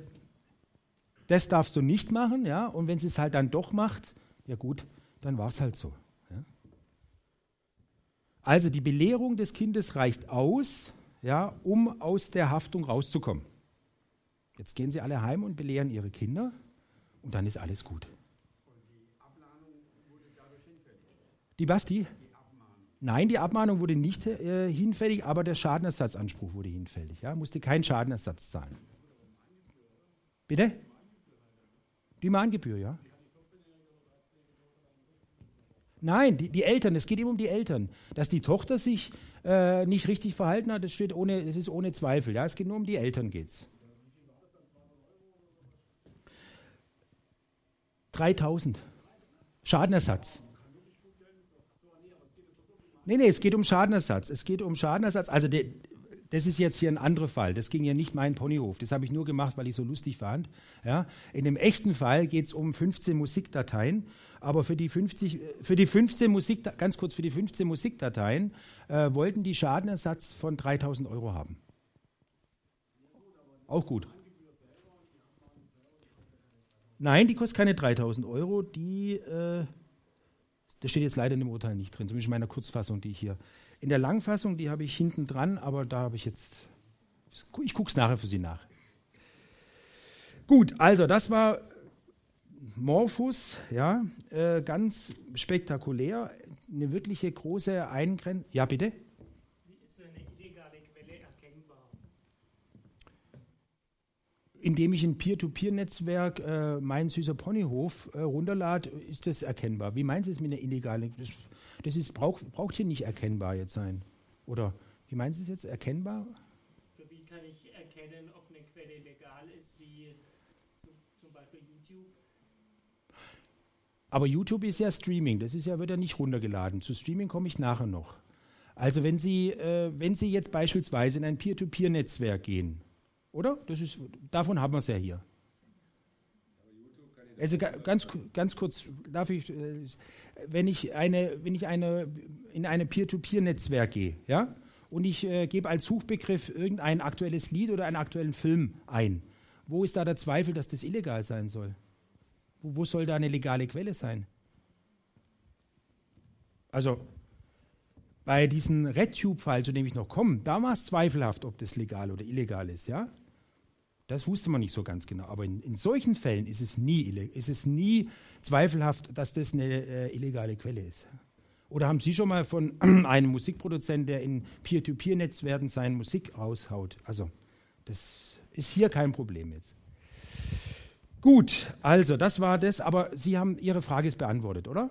das darfst du nicht machen, ja. Und wenn sie es halt dann doch macht, ja gut, dann war es halt so. Ja? Also die Belehrung des Kindes reicht aus, ja, um aus der Haftung rauszukommen. Jetzt gehen sie alle heim und belehren ihre Kinder und dann ist alles gut. Die? Die was, die? Nein, die Abmahnung wurde nicht äh, hinfällig, aber der Schadenersatzanspruch wurde hinfällig. Ja, musste keinen Schadenersatz zahlen. Bitte? Die Mahngebühr, ja. Nein, die, die, Eltern, es geht immer um die Eltern. Dass die Tochter sich äh, nicht richtig verhalten hat, das, steht ohne, das ist ohne Zweifel. Ja? Es geht nur um die Eltern. Geht's. 3000. Schadenersatz. Nee, nee, es geht um Schadenersatz. Es geht um Schadenersatz. Also de, das ist jetzt hier ein anderer Fall. Das ging ja nicht mein Ponyhof. Das habe ich nur gemacht, weil ich so lustig fand. Ja. In dem echten Fall geht es um 15 Musikdateien. Aber für die 50, für die 15 Musik, ganz kurz für die 15 Musikdateien äh, wollten die Schadenersatz von 3000 Euro haben. Auch gut. Nein, die kostet keine 3000 Euro. Die, äh, das steht jetzt leider in dem Urteil nicht drin, zumindest in meiner Kurzfassung, die ich hier in der Langfassung, die habe ich hinten dran, aber da habe ich jetzt, ich gucke es nachher für Sie nach. Gut, also das war Morphus, ja, äh, ganz spektakulär, eine wirkliche große Eingrenzung. Ja, bitte? Wie ist eine illegale Quelle erkennbar? Indem ich ein Peer-to-Peer-Netzwerk, äh, mein süßer Ponyhof, äh, runterlade, ist das erkennbar. Wie meinen Sie es mit einer illegalen? Das das ist, brauch, braucht hier nicht erkennbar jetzt sein. Oder wie meinen Sie es jetzt? Erkennbar? Wie kann ich erkennen, ob eine Quelle legal ist, wie zum Aber YouTube ist ja Streaming, das ist ja, wird ja nicht runtergeladen. Zu Streaming komme ich nachher noch. Also wenn Sie, äh, wenn Sie jetzt beispielsweise in ein Peer-to-Peer-Netzwerk gehen, oder? Das ist, davon haben wir es ja hier. Also ganz, ganz kurz, darf ich, äh, wenn ich, eine, wenn ich eine, in ein Peer-to-Peer-Netzwerk gehe, ja, und ich äh, gebe als Suchbegriff irgendein aktuelles Lied oder einen aktuellen Film ein, wo ist da der Zweifel, dass das illegal sein soll? Wo, wo soll da eine legale Quelle sein? Also bei diesem RedTube-Fall, zu dem ich noch komme, da war es zweifelhaft, ob das legal oder illegal ist, ja? Das wusste man nicht so ganz genau. Aber in, in solchen Fällen ist es, nie, ist es nie zweifelhaft, dass das eine äh, illegale Quelle ist. Oder haben Sie schon mal von einem Musikproduzenten, der in Peer-to-Peer-Netzwerken seine Musik raushaut? Also, das ist hier kein Problem jetzt. Gut, also das war das, aber Sie haben Ihre Frage ist beantwortet, oder?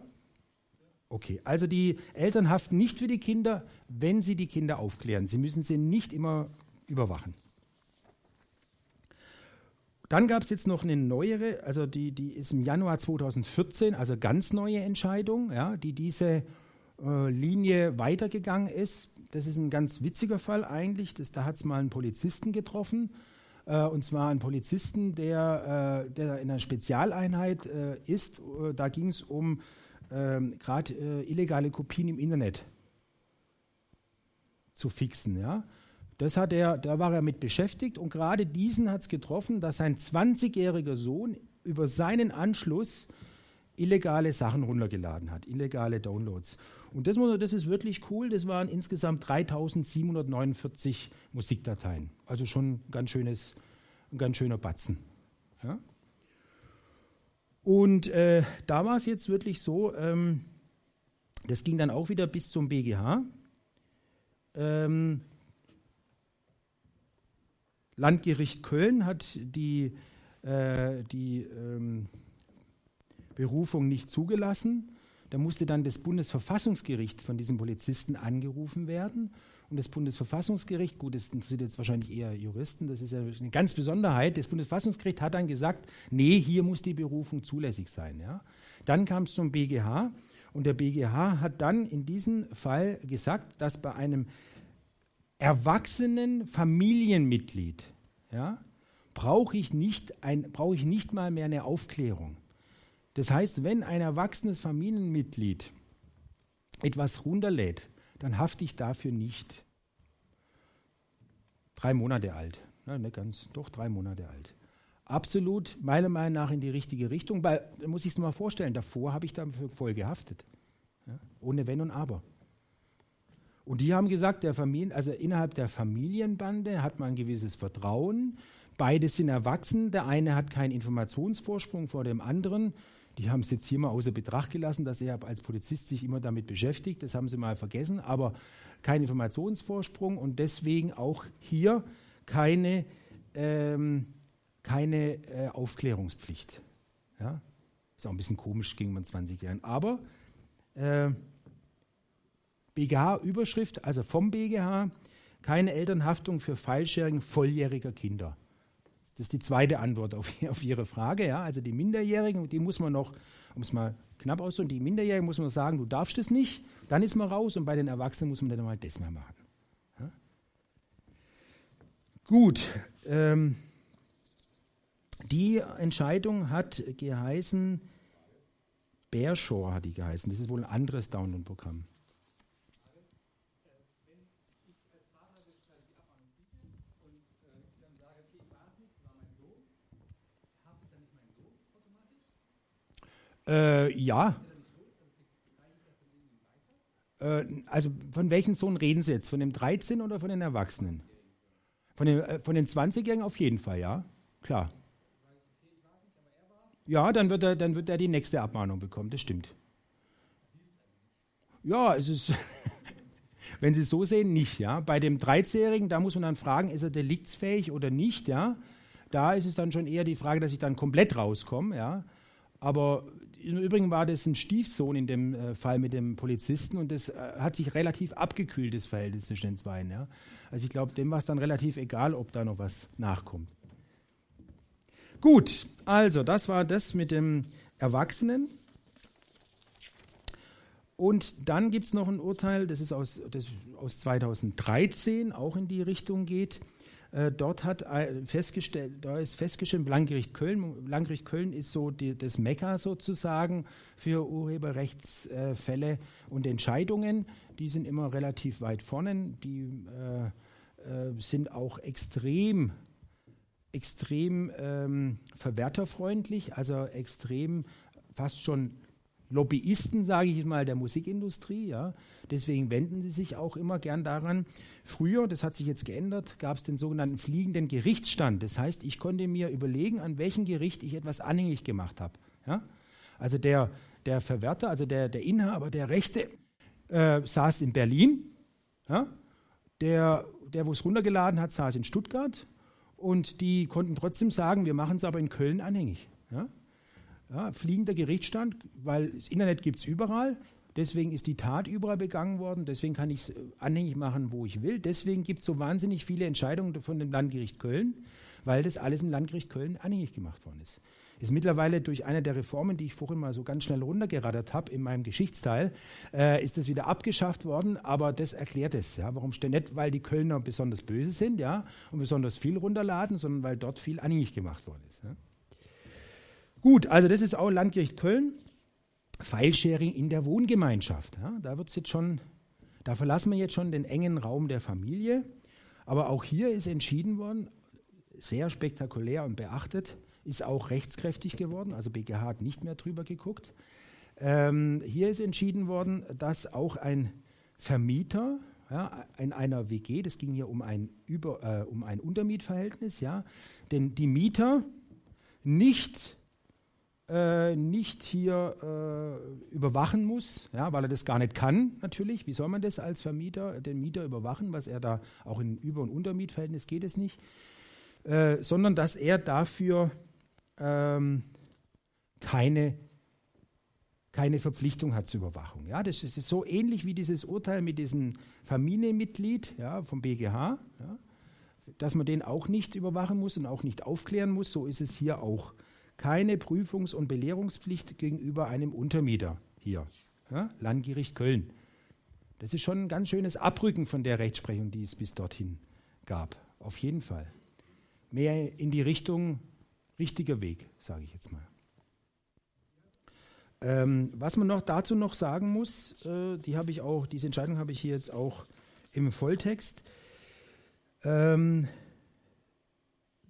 Okay, also die Eltern haften nicht für die Kinder, wenn sie die Kinder aufklären. Sie müssen sie nicht immer überwachen. Dann gab es jetzt noch eine neuere, also die, die ist im Januar 2014, also ganz neue Entscheidung, ja, die diese äh, Linie weitergegangen ist. Das ist ein ganz witziger Fall eigentlich. Das, da hat es mal einen Polizisten getroffen, äh, und zwar einen Polizisten, der, äh, der in einer Spezialeinheit äh, ist. Äh, da ging es um ähm, gerade äh, illegale Kopien im Internet zu fixen. Ja. Das hat er, da war er mit beschäftigt und gerade diesen hat es getroffen, dass sein 20-jähriger Sohn über seinen Anschluss illegale Sachen runtergeladen hat, illegale Downloads. Und das, das ist wirklich cool, das waren insgesamt 3749 Musikdateien. Also schon ein ganz, schönes, ein ganz schöner Batzen. Ja? Und äh, da war es jetzt wirklich so, ähm, das ging dann auch wieder bis zum BGH. Ähm, Landgericht Köln hat die, äh, die ähm, Berufung nicht zugelassen. Da musste dann das Bundesverfassungsgericht von diesem Polizisten angerufen werden. Und das Bundesverfassungsgericht, gut, das interessiert jetzt wahrscheinlich eher Juristen, das ist ja eine ganz Besonderheit. Das Bundesverfassungsgericht hat dann gesagt, nee, hier muss die Berufung zulässig sein. Ja. Dann kam es zum BGH und der BGH hat dann in diesem Fall gesagt, dass bei einem erwachsenen Familienmitglied ja, brauche ich, nicht brauch ich nicht mal mehr eine Aufklärung. Das heißt, wenn ein erwachsenes Familienmitglied etwas runterlädt, dann hafte ich dafür nicht. Drei Monate alt, ja, nicht ganz, doch drei Monate alt. Absolut, meiner Meinung nach, in die richtige Richtung, weil, da muss ich es mal vorstellen, davor habe ich dafür voll gehaftet. Ja, ohne Wenn und Aber. Und die haben gesagt, der Familien, also innerhalb der Familienbande hat man ein gewisses Vertrauen. Beide sind erwachsen. Der eine hat keinen Informationsvorsprung vor dem anderen. Die haben es jetzt hier mal außer Betracht gelassen, dass er als Polizist sich immer damit beschäftigt. Das haben sie mal vergessen. Aber kein Informationsvorsprung und deswegen auch hier keine, ähm, keine äh, Aufklärungspflicht. Ja? Ist auch ein bisschen komisch gegen man 20 Jahren. Aber äh, BGH-Überschrift, also vom BGH, keine Elternhaftung für Fallschärigen volljähriger Kinder. Das ist die zweite Antwort auf, auf Ihre Frage. Ja? Also die Minderjährigen, die muss man noch, um es mal knapp auszudrücken, die Minderjährigen muss man sagen, du darfst es nicht, dann ist man raus und bei den Erwachsenen muss man dann mal das mehr machen. Ja? Gut, ähm, die Entscheidung hat geheißen, Bearshore hat die geheißen, das ist wohl ein anderes Download-Programm. Äh, ja. Äh, also von welchem Sohn reden Sie jetzt? Von dem 13 oder von den Erwachsenen? Von den, äh, von den 20-Jährigen auf jeden Fall, ja. Klar. Ja, dann wird, er, dann wird er die nächste Abmahnung bekommen, das stimmt. Ja, es ist, wenn Sie es so sehen, nicht. Ja. Bei dem 13-Jährigen, da muss man dann fragen, ist er deliktsfähig oder nicht. Ja. Da ist es dann schon eher die Frage, dass ich dann komplett rauskomme. Ja. Aber im Übrigen war das ein Stiefsohn in dem äh, Fall mit dem Polizisten und das äh, hat sich relativ abgekühlt, das Verhältnis zwischen den beiden. Ja. Also ich glaube, dem war es dann relativ egal, ob da noch was nachkommt. Gut, also das war das mit dem Erwachsenen. Und dann gibt es noch ein Urteil, das ist aus, das aus 2013, auch in die Richtung geht. Äh, dort hat festgestellt, da ist festgestellt, Landgericht Köln, Landgericht Köln ist so die, das Mekka sozusagen für Urheberrechtsfälle und Entscheidungen. Die sind immer relativ weit vorne. Die äh, äh, sind auch extrem extrem ähm, verwerterfreundlich, also extrem fast schon Lobbyisten, sage ich mal, der Musikindustrie. Ja. Deswegen wenden sie sich auch immer gern daran. Früher, das hat sich jetzt geändert, gab es den sogenannten fliegenden Gerichtsstand. Das heißt, ich konnte mir überlegen, an welchem Gericht ich etwas anhängig gemacht habe. Ja. Also der, der Verwerter, also der, der Inhaber der Rechte, äh, saß in Berlin. Ja. Der, der wo es runtergeladen hat, saß in Stuttgart. Und die konnten trotzdem sagen, wir machen es aber in Köln anhängig. Ja. Ja, fliegender Gerichtsstand, weil das Internet gibt es überall. Deswegen ist die Tat überall begangen worden. Deswegen kann ich es äh, anhängig machen, wo ich will. Deswegen gibt es so wahnsinnig viele Entscheidungen von dem Landgericht Köln, weil das alles im Landgericht Köln anhängig gemacht worden ist. Ist mittlerweile durch eine der Reformen, die ich vorhin mal so ganz schnell runtergerattert habe in meinem Geschichtsteil, äh, ist das wieder abgeschafft worden. Aber das erklärt es. Ja. Warum steht nicht, weil die Kölner besonders böse sind ja, und besonders viel runterladen, sondern weil dort viel anhängig gemacht worden ist. Ja. Gut, also das ist auch Landgericht Köln. Filesharing in der Wohngemeinschaft. Ja, da wird jetzt schon, da verlassen wir jetzt schon den engen Raum der Familie. Aber auch hier ist entschieden worden, sehr spektakulär und beachtet, ist auch rechtskräftig geworden. Also BGH hat nicht mehr drüber geguckt. Ähm, hier ist entschieden worden, dass auch ein Vermieter ja, in einer WG, das ging hier um ein, Über, äh, um ein Untermietverhältnis, ja, denn die Mieter nicht äh, nicht hier äh, überwachen muss, ja, weil er das gar nicht kann, natürlich. Wie soll man das als Vermieter, den Mieter überwachen, was er da auch in Über- und Untermietverhältnis geht es nicht, äh, sondern dass er dafür ähm, keine, keine Verpflichtung hat zur Überwachung. Ja, das ist so ähnlich wie dieses Urteil mit diesem Familienmitglied ja, vom BGH, ja, dass man den auch nicht überwachen muss und auch nicht aufklären muss. So ist es hier auch keine Prüfungs- und Belehrungspflicht gegenüber einem Untermieter hier. Ja, Landgericht Köln. Das ist schon ein ganz schönes Abrücken von der Rechtsprechung, die es bis dorthin gab. Auf jeden Fall. Mehr in die Richtung richtiger Weg, sage ich jetzt mal. Ähm, was man noch dazu noch sagen muss, äh, die habe ich auch, diese Entscheidung habe ich hier jetzt auch im Volltext. Ähm,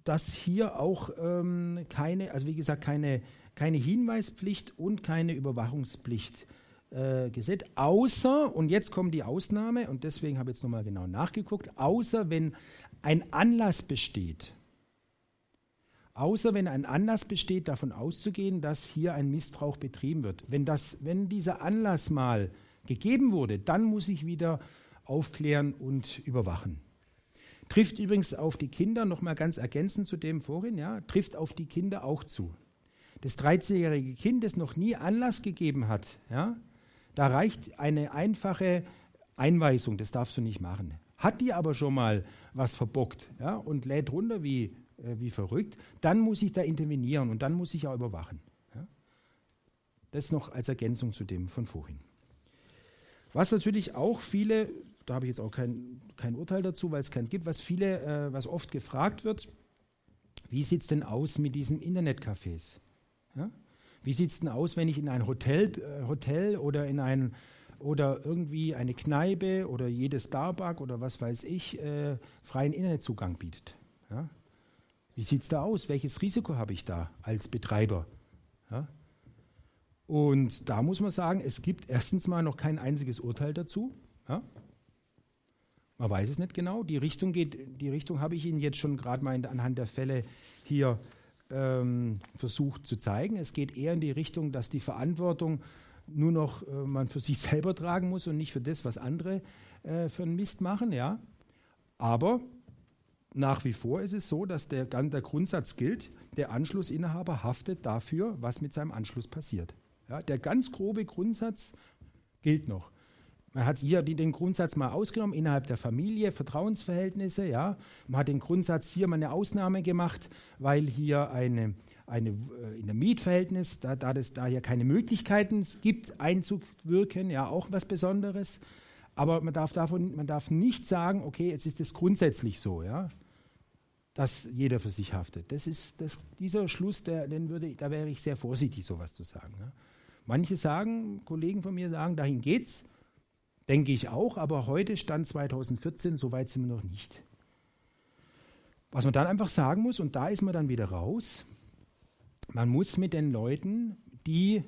dass hier auch ähm, keine, also wie gesagt, keine, keine Hinweispflicht und keine Überwachungspflicht äh, gesetzt, außer, und jetzt kommt die Ausnahme, und deswegen habe ich jetzt nochmal genau nachgeguckt, außer wenn ein Anlass besteht, außer wenn ein Anlass besteht, davon auszugehen, dass hier ein Missbrauch betrieben wird. Wenn, das, wenn dieser Anlass mal gegeben wurde, dann muss ich wieder aufklären und überwachen. Trifft übrigens auf die Kinder, nochmal ganz ergänzend zu dem vorhin, ja, trifft auf die Kinder auch zu. Das 13-jährige Kind, das noch nie Anlass gegeben hat, ja, da reicht eine einfache Einweisung, das darfst du nicht machen. Hat die aber schon mal was verbockt ja, und lädt runter wie, äh, wie verrückt, dann muss ich da intervenieren und dann muss ich auch überwachen. Ja. Das noch als Ergänzung zu dem von vorhin. Was natürlich auch viele da habe ich jetzt auch kein, kein Urteil dazu, weil es keins gibt, was viele, äh, was oft gefragt wird, wie sieht es denn aus mit diesen Internetcafés? Ja? Wie sieht es denn aus, wenn ich in ein Hotel, äh, Hotel oder in ein oder irgendwie eine Kneipe oder jedes Starbucks oder was weiß ich äh, freien Internetzugang bietet? Ja? Wie sieht es da aus? Welches Risiko habe ich da als Betreiber? Ja? Und da muss man sagen, es gibt erstens mal noch kein einziges Urteil dazu. Ja? Man weiß es nicht genau. Die Richtung geht, die Richtung habe ich Ihnen jetzt schon gerade mal anhand der Fälle hier ähm, versucht zu zeigen. Es geht eher in die Richtung, dass die Verantwortung nur noch äh, man für sich selber tragen muss und nicht für das, was andere äh, für einen Mist machen. Ja. Aber nach wie vor ist es so, dass der, der Grundsatz gilt, der Anschlussinhaber haftet dafür, was mit seinem Anschluss passiert. Ja, der ganz grobe Grundsatz gilt noch. Man hat hier den Grundsatz mal ausgenommen, innerhalb der Familie, Vertrauensverhältnisse, ja. Man hat den Grundsatz hier mal eine Ausnahme gemacht, weil hier eine, eine, äh, in der Mietverhältnis, da, da es da hier keine Möglichkeiten gibt, einzuwirken, ja, auch was Besonderes. Aber man darf, davon, man darf nicht sagen, okay, jetzt ist es grundsätzlich so, ja, dass jeder für sich haftet. Das ist das, dieser Schluss, der, den würde, da wäre ich sehr vorsichtig, sowas zu sagen. Ja. Manche sagen, Kollegen von mir sagen, dahin geht's, denke ich auch, aber heute, Stand 2014, so weit sind wir noch nicht. Was man dann einfach sagen muss, und da ist man dann wieder raus, man muss mit den Leuten, die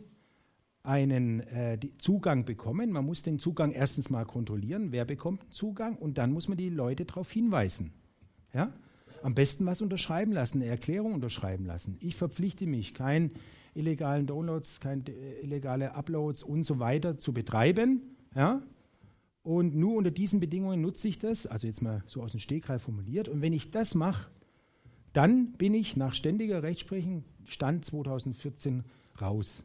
einen äh, die Zugang bekommen, man muss den Zugang erstens mal kontrollieren, wer bekommt Zugang, und dann muss man die Leute darauf hinweisen. Ja? Am besten was unterschreiben lassen, eine Erklärung unterschreiben lassen. Ich verpflichte mich, keine illegalen Downloads, keine äh, illegale Uploads und so weiter zu betreiben. Ja? Und nur unter diesen Bedingungen nutze ich das, also jetzt mal so aus dem Stegreif formuliert. Und wenn ich das mache, dann bin ich nach ständiger Rechtsprechung Stand 2014 raus.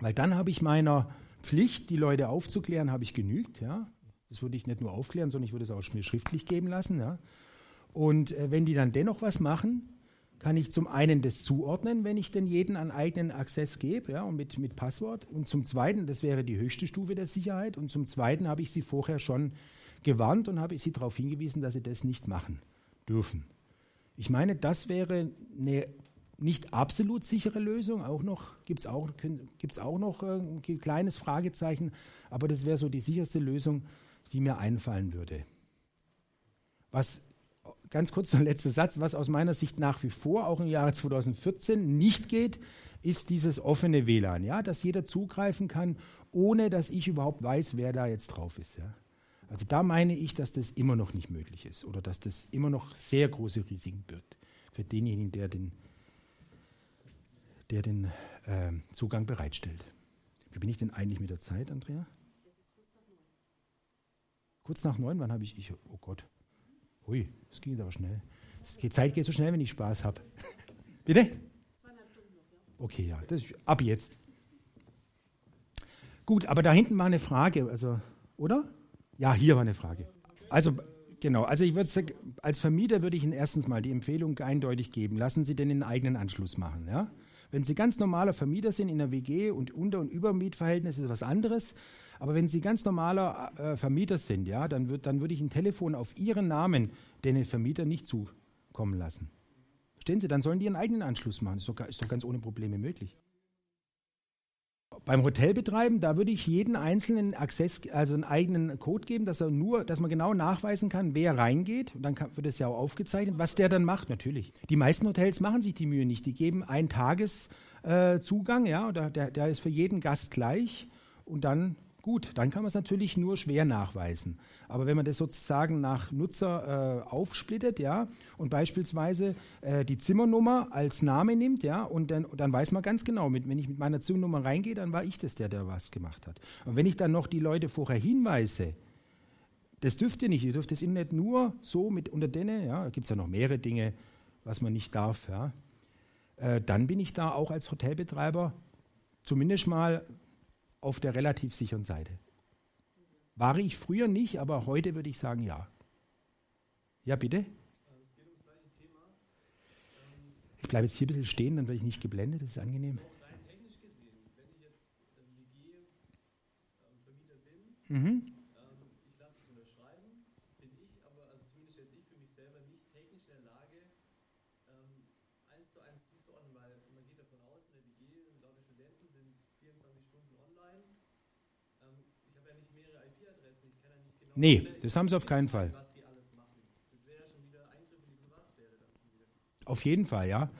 Weil dann habe ich meiner Pflicht, die Leute aufzuklären, habe ich genügt. Ja? Das würde ich nicht nur aufklären, sondern ich würde es auch mir schriftlich geben lassen. Ja? Und äh, wenn die dann dennoch was machen, kann ich zum einen das zuordnen, wenn ich denn jeden einen eigenen Access gebe ja, und mit, mit Passwort. Und zum Zweiten, das wäre die höchste Stufe der Sicherheit. Und zum Zweiten habe ich sie vorher schon gewarnt und habe sie darauf hingewiesen, dass sie das nicht machen dürfen. Ich meine, das wäre eine nicht absolut sichere Lösung. Auch noch gibt es auch, gibt's auch noch äh, ein kleines Fragezeichen, aber das wäre so die sicherste Lösung, die mir einfallen würde. Was ganz kurz der letzte Satz, was aus meiner Sicht nach wie vor auch im Jahre 2014 nicht geht, ist dieses offene WLAN, ja, dass jeder zugreifen kann, ohne dass ich überhaupt weiß, wer da jetzt drauf ist. Ja. Also da meine ich, dass das immer noch nicht möglich ist oder dass das immer noch sehr große Risiken birgt für denjenigen, der den, der den äh, Zugang bereitstellt. Wie bin ich denn eigentlich mit der Zeit, Andrea? Kurz nach neun, wann habe ich, ich, oh Gott, Hui, das ging jetzt aber schnell. Die Zeit geht so schnell, wenn ich Spaß habe. Bitte? Okay, ja, das ist ab jetzt. Gut, aber da hinten war eine Frage, also, oder? Ja, hier war eine Frage. Also, genau, also ich würde sagen, als Vermieter würde ich Ihnen erstens mal die Empfehlung eindeutig geben, lassen Sie denn den eigenen Anschluss machen, ja? Wenn Sie ganz normaler Vermieter sind in der WG und Unter- und Übermietverhältnis ist was anderes, aber wenn Sie ganz normaler äh, Vermieter sind, ja, dann, würd, dann würde ich ein Telefon auf Ihren Namen den Vermieter nicht zukommen lassen. Verstehen Sie? Dann sollen die ihren eigenen Anschluss machen. Ist doch, ist doch ganz ohne Probleme möglich. Beim Hotelbetreiben, da würde ich jeden einzelnen Access, also einen eigenen Code geben, dass er nur, dass man genau nachweisen kann, wer reingeht. Und dann kann, wird es ja auch aufgezeichnet, was der dann macht, natürlich. Die meisten Hotels machen sich die Mühe nicht. Die geben einen Tageszugang, äh, ja, der, der ist für jeden Gast gleich. Und dann Gut, dann kann man es natürlich nur schwer nachweisen. Aber wenn man das sozusagen nach Nutzer äh, aufsplittet, ja, und beispielsweise äh, die Zimmernummer als Name nimmt, ja, und dann, dann weiß man ganz genau, mit, wenn ich mit meiner Zimmernummer reingehe, dann war ich das, der, der was gemacht hat. Und wenn ich dann noch die Leute vorher hinweise, das dürft ihr nicht, ihr dürft das Internet nur so mit unter denen, ja, da gibt es ja noch mehrere Dinge, was man nicht darf, ja, äh, dann bin ich da auch als Hotelbetreiber zumindest mal auf der relativ sicheren Seite. War ich früher nicht, aber heute würde ich sagen ja. Ja, bitte? Ich bleibe jetzt hier ein bisschen stehen, dann werde ich nicht geblendet, das ist angenehm. Mhm. Nee, das haben sie auf keinen Fall. Auf jeden Fall, ja.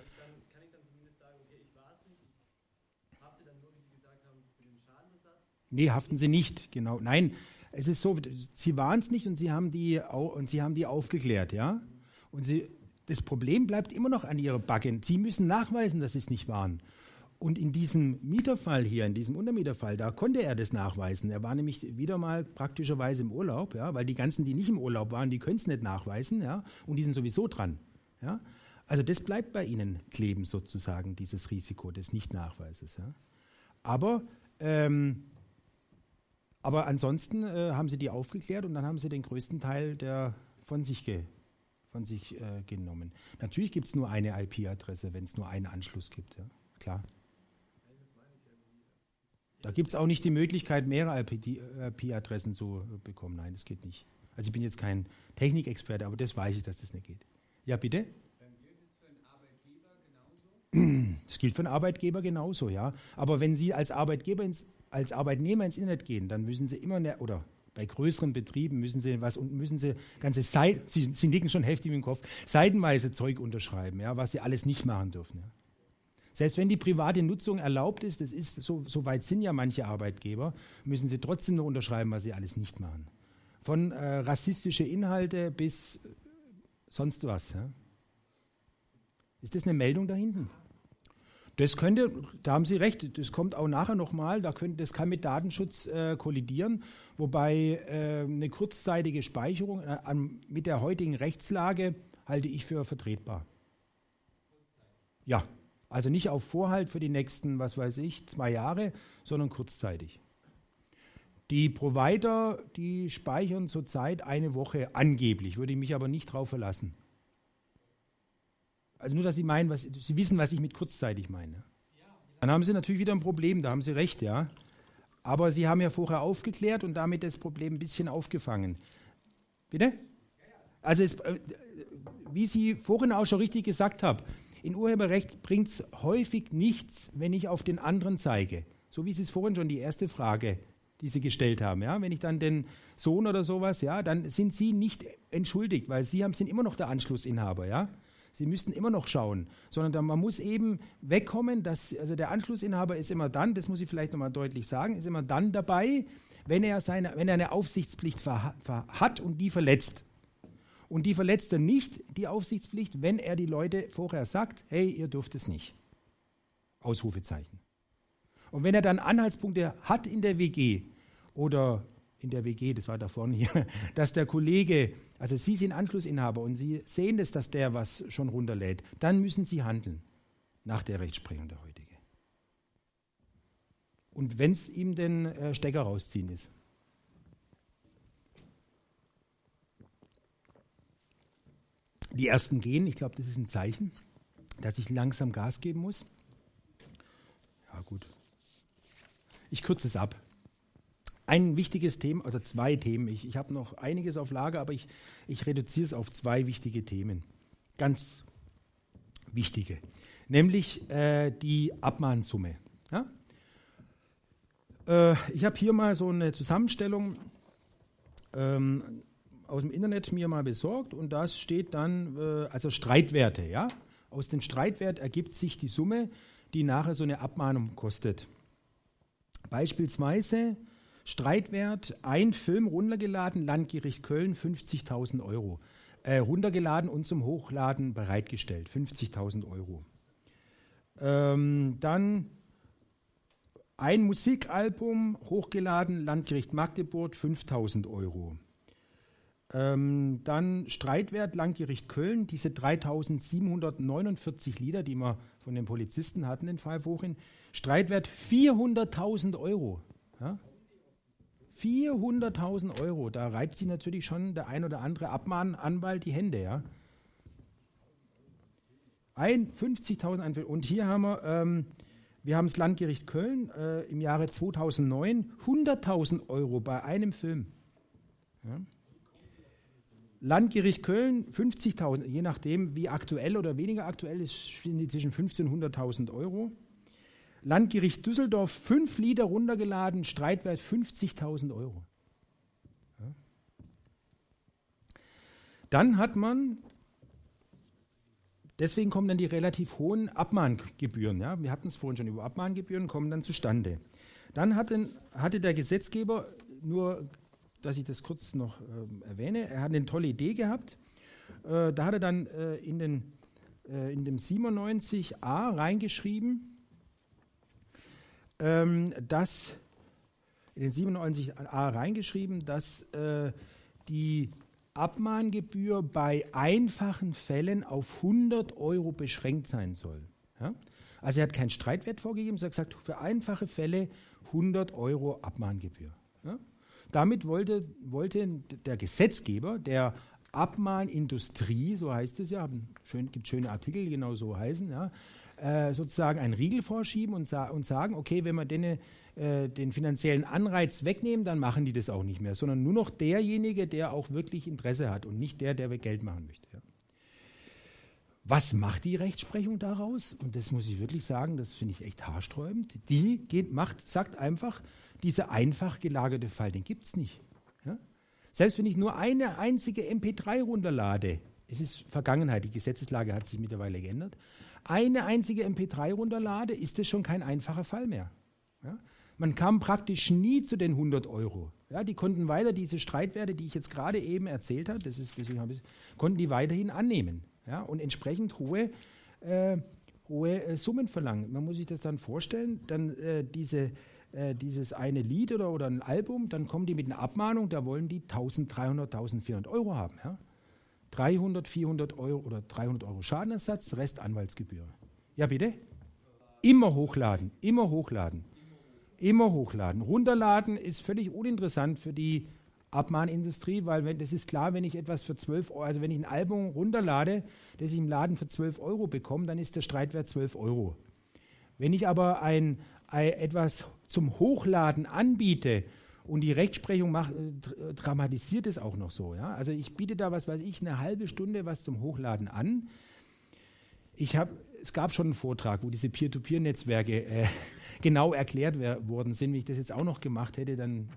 Nee, haften sie nicht, genau. Nein, es ist so, sie waren es nicht und sie haben die und sie haben die aufgeklärt, ja. Und sie, das Problem bleibt immer noch an ihrer Backen. Sie müssen nachweisen, dass sie es nicht waren. Und in diesem Mieterfall hier, in diesem Untermieterfall, da konnte er das nachweisen. Er war nämlich wieder mal praktischerweise im Urlaub, ja, weil die ganzen, die nicht im Urlaub waren, die können es nicht nachweisen, ja, und die sind sowieso dran. Ja. Also das bleibt bei ihnen kleben sozusagen, dieses Risiko des Nichtnachweises. Ja. Aber, ähm, aber ansonsten äh, haben sie die aufgeklärt und dann haben sie den größten Teil der von sich ge von sich äh, genommen. Natürlich gibt es nur eine IP-Adresse, wenn es nur einen Anschluss gibt. Ja? Klar. Da gibt es auch nicht die Möglichkeit, mehrere IP-Adressen zu bekommen. Nein, das geht nicht. Also ich bin jetzt kein Technikexperte, aber das weiß ich, dass das nicht geht. Ja, bitte? Das gilt für einen Arbeitgeber genauso, ja. Aber wenn Sie als Arbeitgeber ins, als Arbeitnehmer ins Internet gehen, dann müssen Sie immer eine, oder bei größeren Betrieben müssen Sie was und müssen Sie ganze Seiten, Sie, Sie nicken schon heftig im Kopf, seitenweise Zeug unterschreiben, ja, was Sie alles nicht machen dürfen. Ja. Selbst wenn die private Nutzung erlaubt ist, das ist so, so weit sind ja manche Arbeitgeber, müssen Sie trotzdem noch unterschreiben, was Sie alles nicht machen. Von äh, rassistische Inhalte bis sonst was. Ja. Ist das eine Meldung da hinten? Das könnte, da haben Sie recht, das kommt auch nachher nochmal, da das kann mit Datenschutz äh, kollidieren, wobei äh, eine kurzzeitige Speicherung äh, an, mit der heutigen Rechtslage halte ich für vertretbar. Ja, also nicht auf Vorhalt für die nächsten, was weiß ich, zwei Jahre, sondern kurzzeitig. Die Provider, die speichern zurzeit eine Woche angeblich, würde ich mich aber nicht darauf verlassen. Also nur, dass Sie meinen, was, Sie wissen, was ich mit kurzzeitig meine. Dann haben Sie natürlich wieder ein Problem, da haben Sie recht, ja. Aber Sie haben ja vorher aufgeklärt und damit das Problem ein bisschen aufgefangen. Bitte? Also, es, äh, wie Sie vorhin auch schon richtig gesagt haben, in Urheberrecht bringt es häufig nichts, wenn ich auf den anderen zeige. So wie Sie es vorhin schon die erste Frage, die Sie gestellt haben. Ja? Wenn ich dann den Sohn oder sowas, ja, dann sind Sie nicht entschuldigt, weil Sie haben, sind immer noch der Anschlussinhaber. Ja? Sie müssten immer noch schauen, sondern da, man muss eben wegkommen, dass also der Anschlussinhaber ist immer dann, das muss ich vielleicht nochmal deutlich sagen, ist immer dann dabei, wenn er, seine, wenn er eine Aufsichtspflicht hat und die verletzt. Und die verletzt er nicht, die Aufsichtspflicht, wenn er die Leute vorher sagt, hey, ihr dürft es nicht. Ausrufezeichen. Und wenn er dann Anhaltspunkte hat in der WG oder in der WG, das war da vorne hier, dass der Kollege, also Sie sind Anschlussinhaber und Sie sehen das, dass der was schon runterlädt, dann müssen Sie handeln nach der Rechtsprechung der heutige. Und wenn es ihm den äh, Stecker rausziehen ist. Die ersten gehen, ich glaube, das ist ein Zeichen, dass ich langsam Gas geben muss. Ja, gut. Ich kürze es ab ein wichtiges Thema, also zwei Themen. Ich, ich habe noch einiges auf Lager, aber ich, ich reduziere es auf zwei wichtige Themen. Ganz wichtige. Nämlich äh, die Abmahnsumme. Ja? Äh, ich habe hier mal so eine Zusammenstellung ähm, aus dem Internet mir mal besorgt und das steht dann, äh, also Streitwerte. Ja? Aus dem Streitwert ergibt sich die Summe, die nachher so eine Abmahnung kostet. Beispielsweise Streitwert, ein Film runtergeladen, Landgericht Köln, 50.000 Euro. Äh, runtergeladen und zum Hochladen bereitgestellt, 50.000 Euro. Ähm, dann ein Musikalbum hochgeladen, Landgericht Magdeburg, 5.000 Euro. Ähm, dann Streitwert, Landgericht Köln, diese 3.749 Lieder, die wir von den Polizisten hatten in Pfeifhochen. Streitwert 400.000 Euro. Ja? 400.000 Euro, da reibt sich natürlich schon der ein oder andere Abmahnanwalt die Hände, ja. Ein 50.000 Einfälle. Und hier haben wir, ähm, wir haben das Landgericht Köln äh, im Jahre 2009 100.000 Euro bei einem Film. Ja. Landgericht Köln 50.000, je nachdem, wie aktuell oder weniger aktuell ist, stehen die zwischen 15.000 und 100.000 Euro. Landgericht Düsseldorf fünf Lieder runtergeladen, Streitwert 50.000 Euro. Dann hat man, deswegen kommen dann die relativ hohen Abmahngebühren. Ja. Wir hatten es vorhin schon über Abmahngebühren, kommen dann zustande. Dann hatte, hatte der Gesetzgeber, nur dass ich das kurz noch äh, erwähne, er hat eine tolle Idee gehabt. Äh, da hat er dann äh, in, den, äh, in dem 97a reingeschrieben, ähm, dass in den 97a reingeschrieben, dass äh, die Abmahngebühr bei einfachen Fällen auf 100 Euro beschränkt sein soll. Ja? Also er hat keinen Streitwert vorgegeben, sondern gesagt, für einfache Fälle 100 Euro Abmahngebühr. Damit wollte, wollte der Gesetzgeber, der Abmahnindustrie, so heißt es ja, schön, gibt schöne Artikel, die genau so heißen, ja, äh, sozusagen einen Riegel vorschieben und, sa und sagen, okay, wenn wir denen, äh, den finanziellen Anreiz wegnehmen, dann machen die das auch nicht mehr, sondern nur noch derjenige, der auch wirklich Interesse hat und nicht der, der Geld machen möchte. Ja. Was macht die Rechtsprechung daraus? Und das muss ich wirklich sagen, das finde ich echt haarsträubend. Die geht, macht, sagt einfach, dieser einfach gelagerte Fall, den gibt es nicht. Ja? Selbst wenn ich nur eine einzige MP3 runterlade, es ist Vergangenheit, die Gesetzeslage hat sich mittlerweile geändert, eine einzige MP3 runterlade, ist das schon kein einfacher Fall mehr. Ja? Man kam praktisch nie zu den 100 Euro. Ja, die konnten weiter diese Streitwerte, die ich jetzt gerade eben erzählt habe, das ist, deswegen habe ich, konnten die weiterhin annehmen ja, und entsprechend hohe, äh, hohe äh, Summen verlangen. Man muss sich das dann vorstellen, dann äh, diese, äh, dieses eine Lied oder, oder ein Album, dann kommen die mit einer Abmahnung, da wollen die 1300, 1400 Euro haben. Ja? 300, 400 Euro oder 300 Euro Schadenersatz, Rest Anwaltsgebühr. Ja, bitte? Immer hochladen, immer hochladen. Immer hochladen. Runterladen ist völlig uninteressant für die Abmahnindustrie, weil wenn, das ist klar, wenn ich etwas für 12 Euro, also wenn ich ein Album runterlade, das ich im Laden für 12 Euro bekomme, dann ist der Streitwert 12 Euro. Wenn ich aber ein, ein etwas zum Hochladen anbiete und die Rechtsprechung macht, äh, dramatisiert es auch noch so. Ja? Also ich biete da, was weiß ich, eine halbe Stunde was zum Hochladen an. Ich habe es gab schon einen Vortrag, wo diese Peer-to-Peer-Netzwerke äh, genau erklärt worden sind. Wenn ich das jetzt auch noch gemacht hätte, dann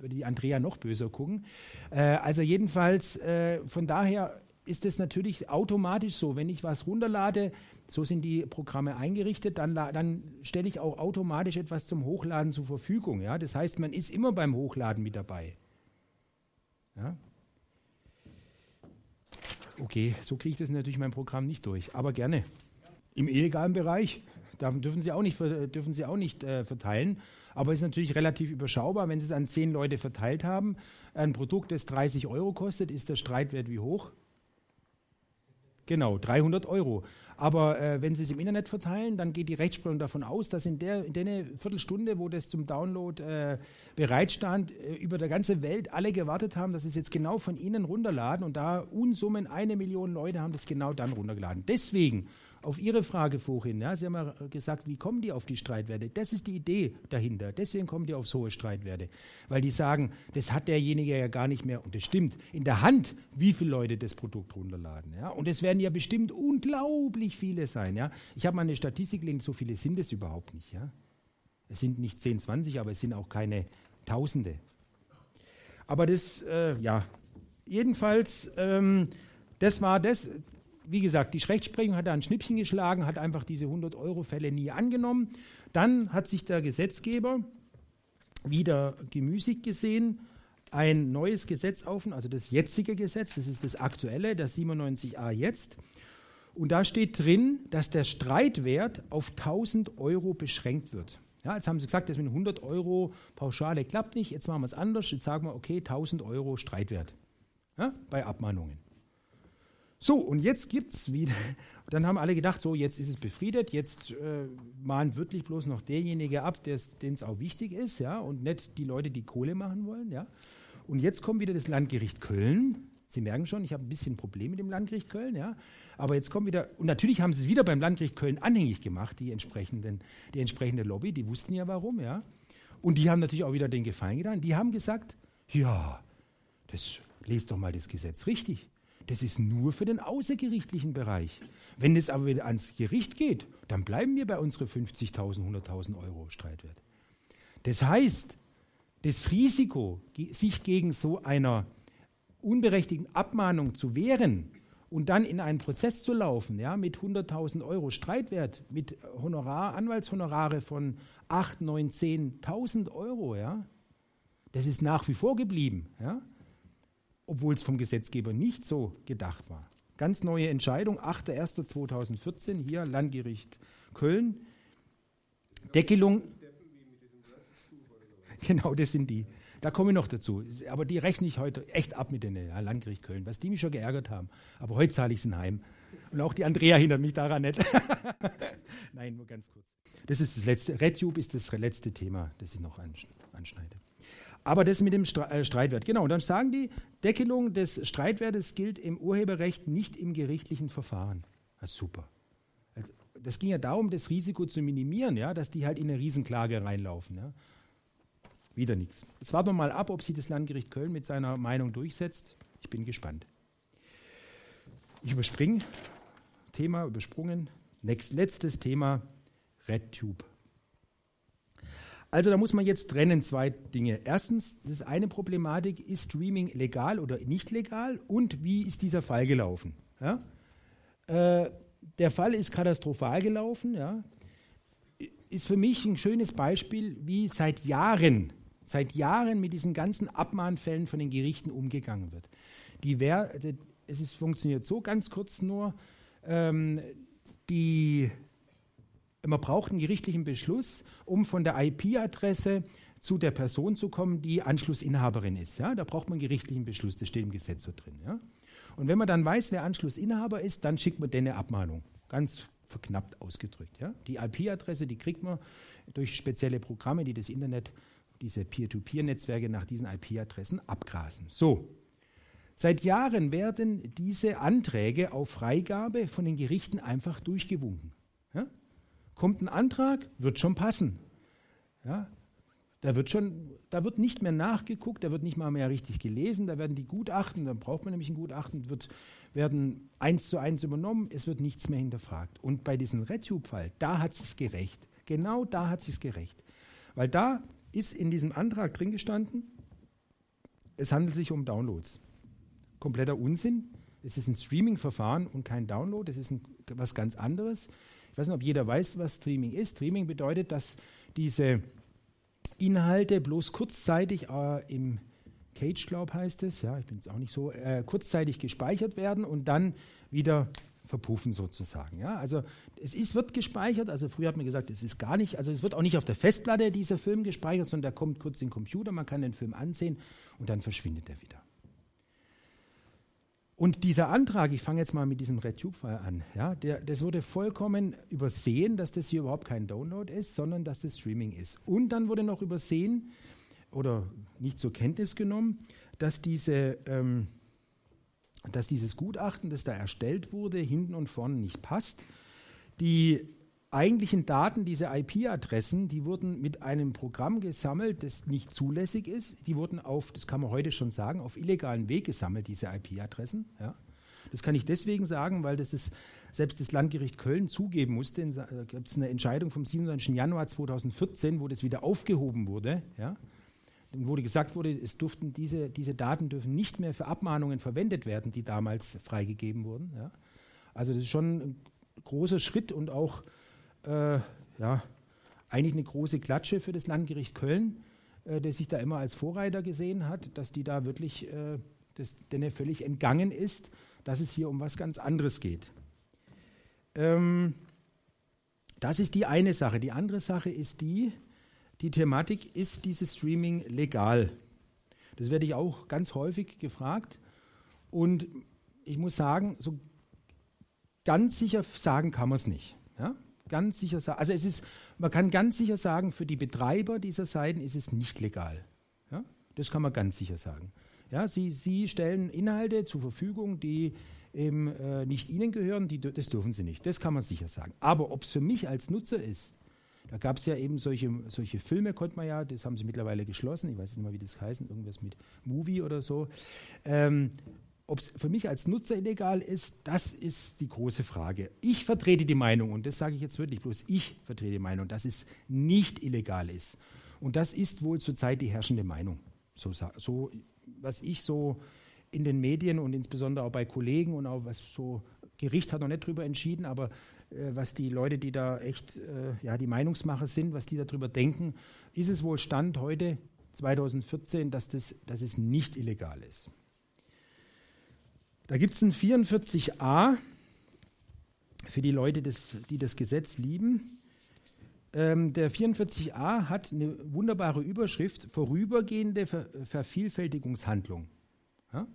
würde die Andrea noch böser gucken. Äh, also jedenfalls, äh, von daher ist es natürlich automatisch so, wenn ich was runterlade, so sind die Programme eingerichtet, dann, dann stelle ich auch automatisch etwas zum Hochladen zur Verfügung. Ja? Das heißt, man ist immer beim Hochladen mit dabei. Ja? Okay, so kriege ich das natürlich in meinem Programm nicht durch, aber gerne. Im illegalen Bereich dürfen Sie auch nicht, dürfen Sie auch nicht äh, verteilen. Aber es ist natürlich relativ überschaubar, wenn Sie es an zehn Leute verteilt haben. Ein Produkt, das 30 Euro kostet, ist der Streitwert wie hoch? Genau, 300 Euro. Aber äh, wenn Sie es im Internet verteilen, dann geht die Rechtsprechung davon aus, dass in der, in der Viertelstunde, wo das zum Download äh, bereitstand, äh, über der ganze Welt alle gewartet haben, dass es jetzt genau von Ihnen runterladen. Und da Unsummen, eine Million Leute haben das genau dann runtergeladen. Deswegen auf Ihre Frage vorhin, ja, Sie haben ja gesagt, wie kommen die auf die Streitwerte? Das ist die Idee dahinter. Deswegen kommen die auf so hohe Streitwerte. Weil die sagen, das hat derjenige ja gar nicht mehr, und das stimmt, in der Hand, wie viele Leute das Produkt runterladen. Ja? Und es werden ja bestimmt unglaublich viele sein. Ja? Ich habe mal eine Statistik gelesen, so viele sind es überhaupt nicht. Ja? Es sind nicht 10, 20, aber es sind auch keine Tausende. Aber das, äh, ja, jedenfalls, ähm, das war das, wie gesagt, die Rechtsprechung hat da ein Schnippchen geschlagen, hat einfach diese 100-Euro-Fälle nie angenommen. Dann hat sich der Gesetzgeber wieder gemüßigt gesehen, ein neues Gesetz auf, also das jetzige Gesetz, das ist das aktuelle, das 97a jetzt. Und da steht drin, dass der Streitwert auf 1000 Euro beschränkt wird. Ja, jetzt haben sie gesagt, das mit 100 Euro Pauschale klappt nicht, jetzt machen wir es anders, jetzt sagen wir, okay, 1000 Euro Streitwert ja, bei Abmahnungen. So, und jetzt gibt es wieder, dann haben alle gedacht, so, jetzt ist es befriedet, jetzt äh, mahnt wirklich bloß noch derjenige ab, dem es auch wichtig ist, ja, und nicht die Leute, die Kohle machen wollen, ja. Und jetzt kommt wieder das Landgericht Köln. Sie merken schon, ich habe ein bisschen Probleme mit dem Landgericht Köln, ja. Aber jetzt kommt wieder, und natürlich haben sie es wieder beim Landgericht Köln anhängig gemacht, die, entsprechenden, die entsprechende Lobby, die wussten ja warum, ja. Und die haben natürlich auch wieder den Gefallen getan. Die haben gesagt, ja, das lest doch mal das Gesetz richtig. Das ist nur für den außergerichtlichen Bereich. Wenn es aber wieder ans Gericht geht, dann bleiben wir bei unseren 50.000, 100.000 Euro Streitwert. Das heißt, das Risiko, sich gegen so einer unberechtigten Abmahnung zu wehren und dann in einen Prozess zu laufen, ja, mit 100.000 Euro Streitwert, mit Honorar, Anwaltshonorare von 8, 9, 10.000 Euro, ja, das ist nach wie vor geblieben. Ja obwohl es vom Gesetzgeber nicht so gedacht war. Ganz neue Entscheidung, 8.1.2014, hier Landgericht Köln. Deckelung. Genau, das sind die. Da komme ich noch dazu. Aber die rechne ich heute echt ab mit ja, Landgericht Köln, was die mich schon geärgert haben. Aber heute zahle ich es heim. Und auch die Andrea hindert mich daran nicht. Nein, nur ganz kurz. Das ist das letzte. RedTube ist das letzte Thema, das ich noch anschneide. Aber das mit dem äh, Streitwert, genau. Und dann sagen die, Deckelung des Streitwertes gilt im Urheberrecht nicht im gerichtlichen Verfahren. Ist super. Also, das ging ja darum, das Risiko zu minimieren, ja, dass die halt in eine Riesenklage reinlaufen. Ja. Wieder nichts. Jetzt warten wir mal ab, ob sich das Landgericht Köln mit seiner Meinung durchsetzt. Ich bin gespannt. Ich überspringe. Thema übersprungen. Next, letztes Thema: RedTube. Also da muss man jetzt trennen zwei Dinge. Erstens, das eine Problematik, ist Streaming legal oder nicht legal und wie ist dieser Fall gelaufen? Ja? Äh, der Fall ist katastrophal gelaufen. Ja? Ist für mich ein schönes Beispiel, wie seit Jahren, seit Jahren mit diesen ganzen Abmahnfällen von den Gerichten umgegangen wird. Die wär, es ist, funktioniert so ganz kurz nur, ähm, die man braucht einen gerichtlichen Beschluss, um von der IP-Adresse zu der Person zu kommen, die Anschlussinhaberin ist. Ja? Da braucht man einen gerichtlichen Beschluss, das steht im Gesetz so drin. Ja? Und wenn man dann weiß, wer Anschlussinhaber ist, dann schickt man eine Abmahnung. Ganz verknappt ausgedrückt. Ja? Die IP-Adresse, die kriegt man durch spezielle Programme, die das Internet, diese Peer-to-Peer-Netzwerke nach diesen IP-Adressen abgrasen. So. Seit Jahren werden diese Anträge auf Freigabe von den Gerichten einfach durchgewunken. Ja? Kommt ein Antrag, wird schon passen. Ja, da wird schon, da wird nicht mehr nachgeguckt, da wird nicht mal mehr richtig gelesen, da werden die Gutachten, dann braucht man nämlich ein Gutachten, wird, werden eins zu eins übernommen, es wird nichts mehr hinterfragt. Und bei diesem RedTube-Fall, da hat sich's gerecht. Genau da hat sich's gerecht. Weil da ist in diesem Antrag drin gestanden, es handelt sich um Downloads. Kompletter Unsinn. Es ist ein Streaming-Verfahren und kein Download, das ist ein, was ganz anderes. Ich weiß nicht, ob jeder weiß, was Streaming ist. Streaming bedeutet, dass diese Inhalte bloß kurzzeitig äh, im Cage, glaube heißt es, ja, ich bin jetzt auch nicht so, äh, kurzzeitig gespeichert werden und dann wieder verpuffen sozusagen. Ja? Also es ist, wird gespeichert, also früher hat man gesagt, es ist gar nicht, also es wird auch nicht auf der Festplatte dieser Film gespeichert, sondern der kommt kurz in den Computer, man kann den Film ansehen und dann verschwindet er wieder. Und dieser Antrag, ich fange jetzt mal mit diesem RedTube-Fall an, ja, der, das wurde vollkommen übersehen, dass das hier überhaupt kein Download ist, sondern dass das Streaming ist. Und dann wurde noch übersehen oder nicht zur Kenntnis genommen, dass, diese, ähm, dass dieses Gutachten, das da erstellt wurde, hinten und vorne nicht passt. Die eigentlichen Daten, diese IP-Adressen, die wurden mit einem Programm gesammelt, das nicht zulässig ist. Die wurden auf, das kann man heute schon sagen, auf illegalen Weg gesammelt, diese IP-Adressen. Ja. Das kann ich deswegen sagen, weil das ist, selbst das Landgericht Köln zugeben musste. Da gibt es eine Entscheidung vom 27. Januar 2014, wo das wieder aufgehoben wurde. Ja. Dann wurde gesagt wurde, es durften diese, diese Daten dürfen nicht mehr für Abmahnungen verwendet werden, die damals freigegeben wurden. Ja. Also das ist schon ein großer Schritt und auch äh, ja, eigentlich eine große Klatsche für das Landgericht Köln, äh, das sich da immer als Vorreiter gesehen hat, dass die da wirklich, äh, das, denn er völlig entgangen ist, dass es hier um was ganz anderes geht. Ähm, das ist die eine Sache. Die andere Sache ist die, die Thematik, ist dieses Streaming legal? Das werde ich auch ganz häufig gefragt. Und ich muss sagen, so ganz sicher sagen kann man es nicht. Ja? Ganz sicher sagen, also es ist, man kann ganz sicher sagen, für die Betreiber dieser Seiten ist es nicht legal. Ja? Das kann man ganz sicher sagen. Ja, sie, sie stellen Inhalte zur Verfügung, die eben äh, nicht ihnen gehören, die, das dürfen sie nicht. Das kann man sicher sagen. Aber ob es für mich als Nutzer ist, da gab es ja eben solche, solche Filme, konnte man ja, das haben sie mittlerweile geschlossen, ich weiß nicht mal, wie das heißt, irgendwas mit Movie oder so. Ähm, ob es für mich als Nutzer illegal ist, das ist die große Frage. Ich vertrete die Meinung, und das sage ich jetzt wirklich bloß, ich vertrete die Meinung, dass es nicht illegal ist. Und das ist wohl zurzeit die herrschende Meinung. So, so was ich so in den Medien und insbesondere auch bei Kollegen und auch was so Gericht hat noch nicht darüber entschieden, aber äh, was die Leute, die da echt äh, ja, die Meinungsmacher sind, was die darüber denken, ist es wohl Stand heute 2014, dass, das, dass es nicht illegal ist. Da gibt es ein 44a für die Leute, des, die das Gesetz lieben. Ähm, der 44a hat eine wunderbare Überschrift, vorübergehende Ver Vervielfältigungshandlung. Ja?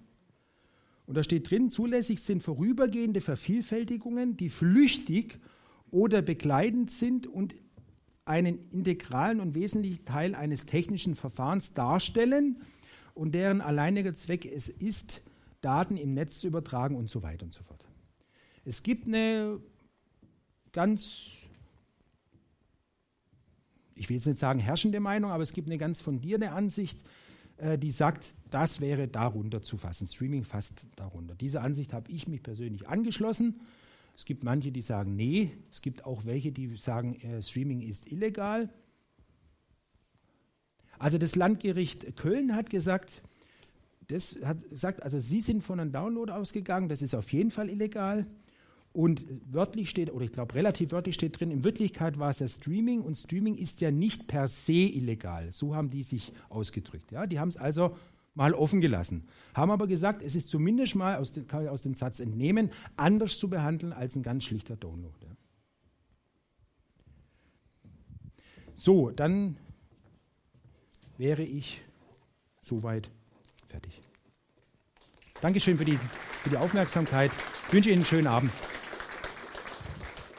Und da steht drin, zulässig sind vorübergehende Vervielfältigungen, die flüchtig oder begleitend sind und einen integralen und wesentlichen Teil eines technischen Verfahrens darstellen und deren alleiniger Zweck es ist, Daten im Netz zu übertragen und so weiter und so fort. Es gibt eine ganz, ich will jetzt nicht sagen herrschende Meinung, aber es gibt eine ganz fundierte Ansicht, äh, die sagt, das wäre darunter zu fassen. Streaming fasst darunter. Diese Ansicht habe ich mich persönlich angeschlossen. Es gibt manche, die sagen, nee. Es gibt auch welche, die sagen, äh, Streaming ist illegal. Also das Landgericht Köln hat gesagt, das hat gesagt, also Sie sind von einem Download ausgegangen, das ist auf jeden Fall illegal. Und wörtlich steht, oder ich glaube relativ wörtlich steht drin, in Wirklichkeit war es ja Streaming und Streaming ist ja nicht per se illegal. So haben die sich ausgedrückt. Ja? Die haben es also mal offen gelassen. Haben aber gesagt, es ist zumindest mal, aus den, kann ich aus dem Satz entnehmen, anders zu behandeln als ein ganz schlichter Download. Ja? So, dann wäre ich soweit fertig. Dankeschön für die, für die Aufmerksamkeit. Ich wünsche Ihnen einen schönen Abend.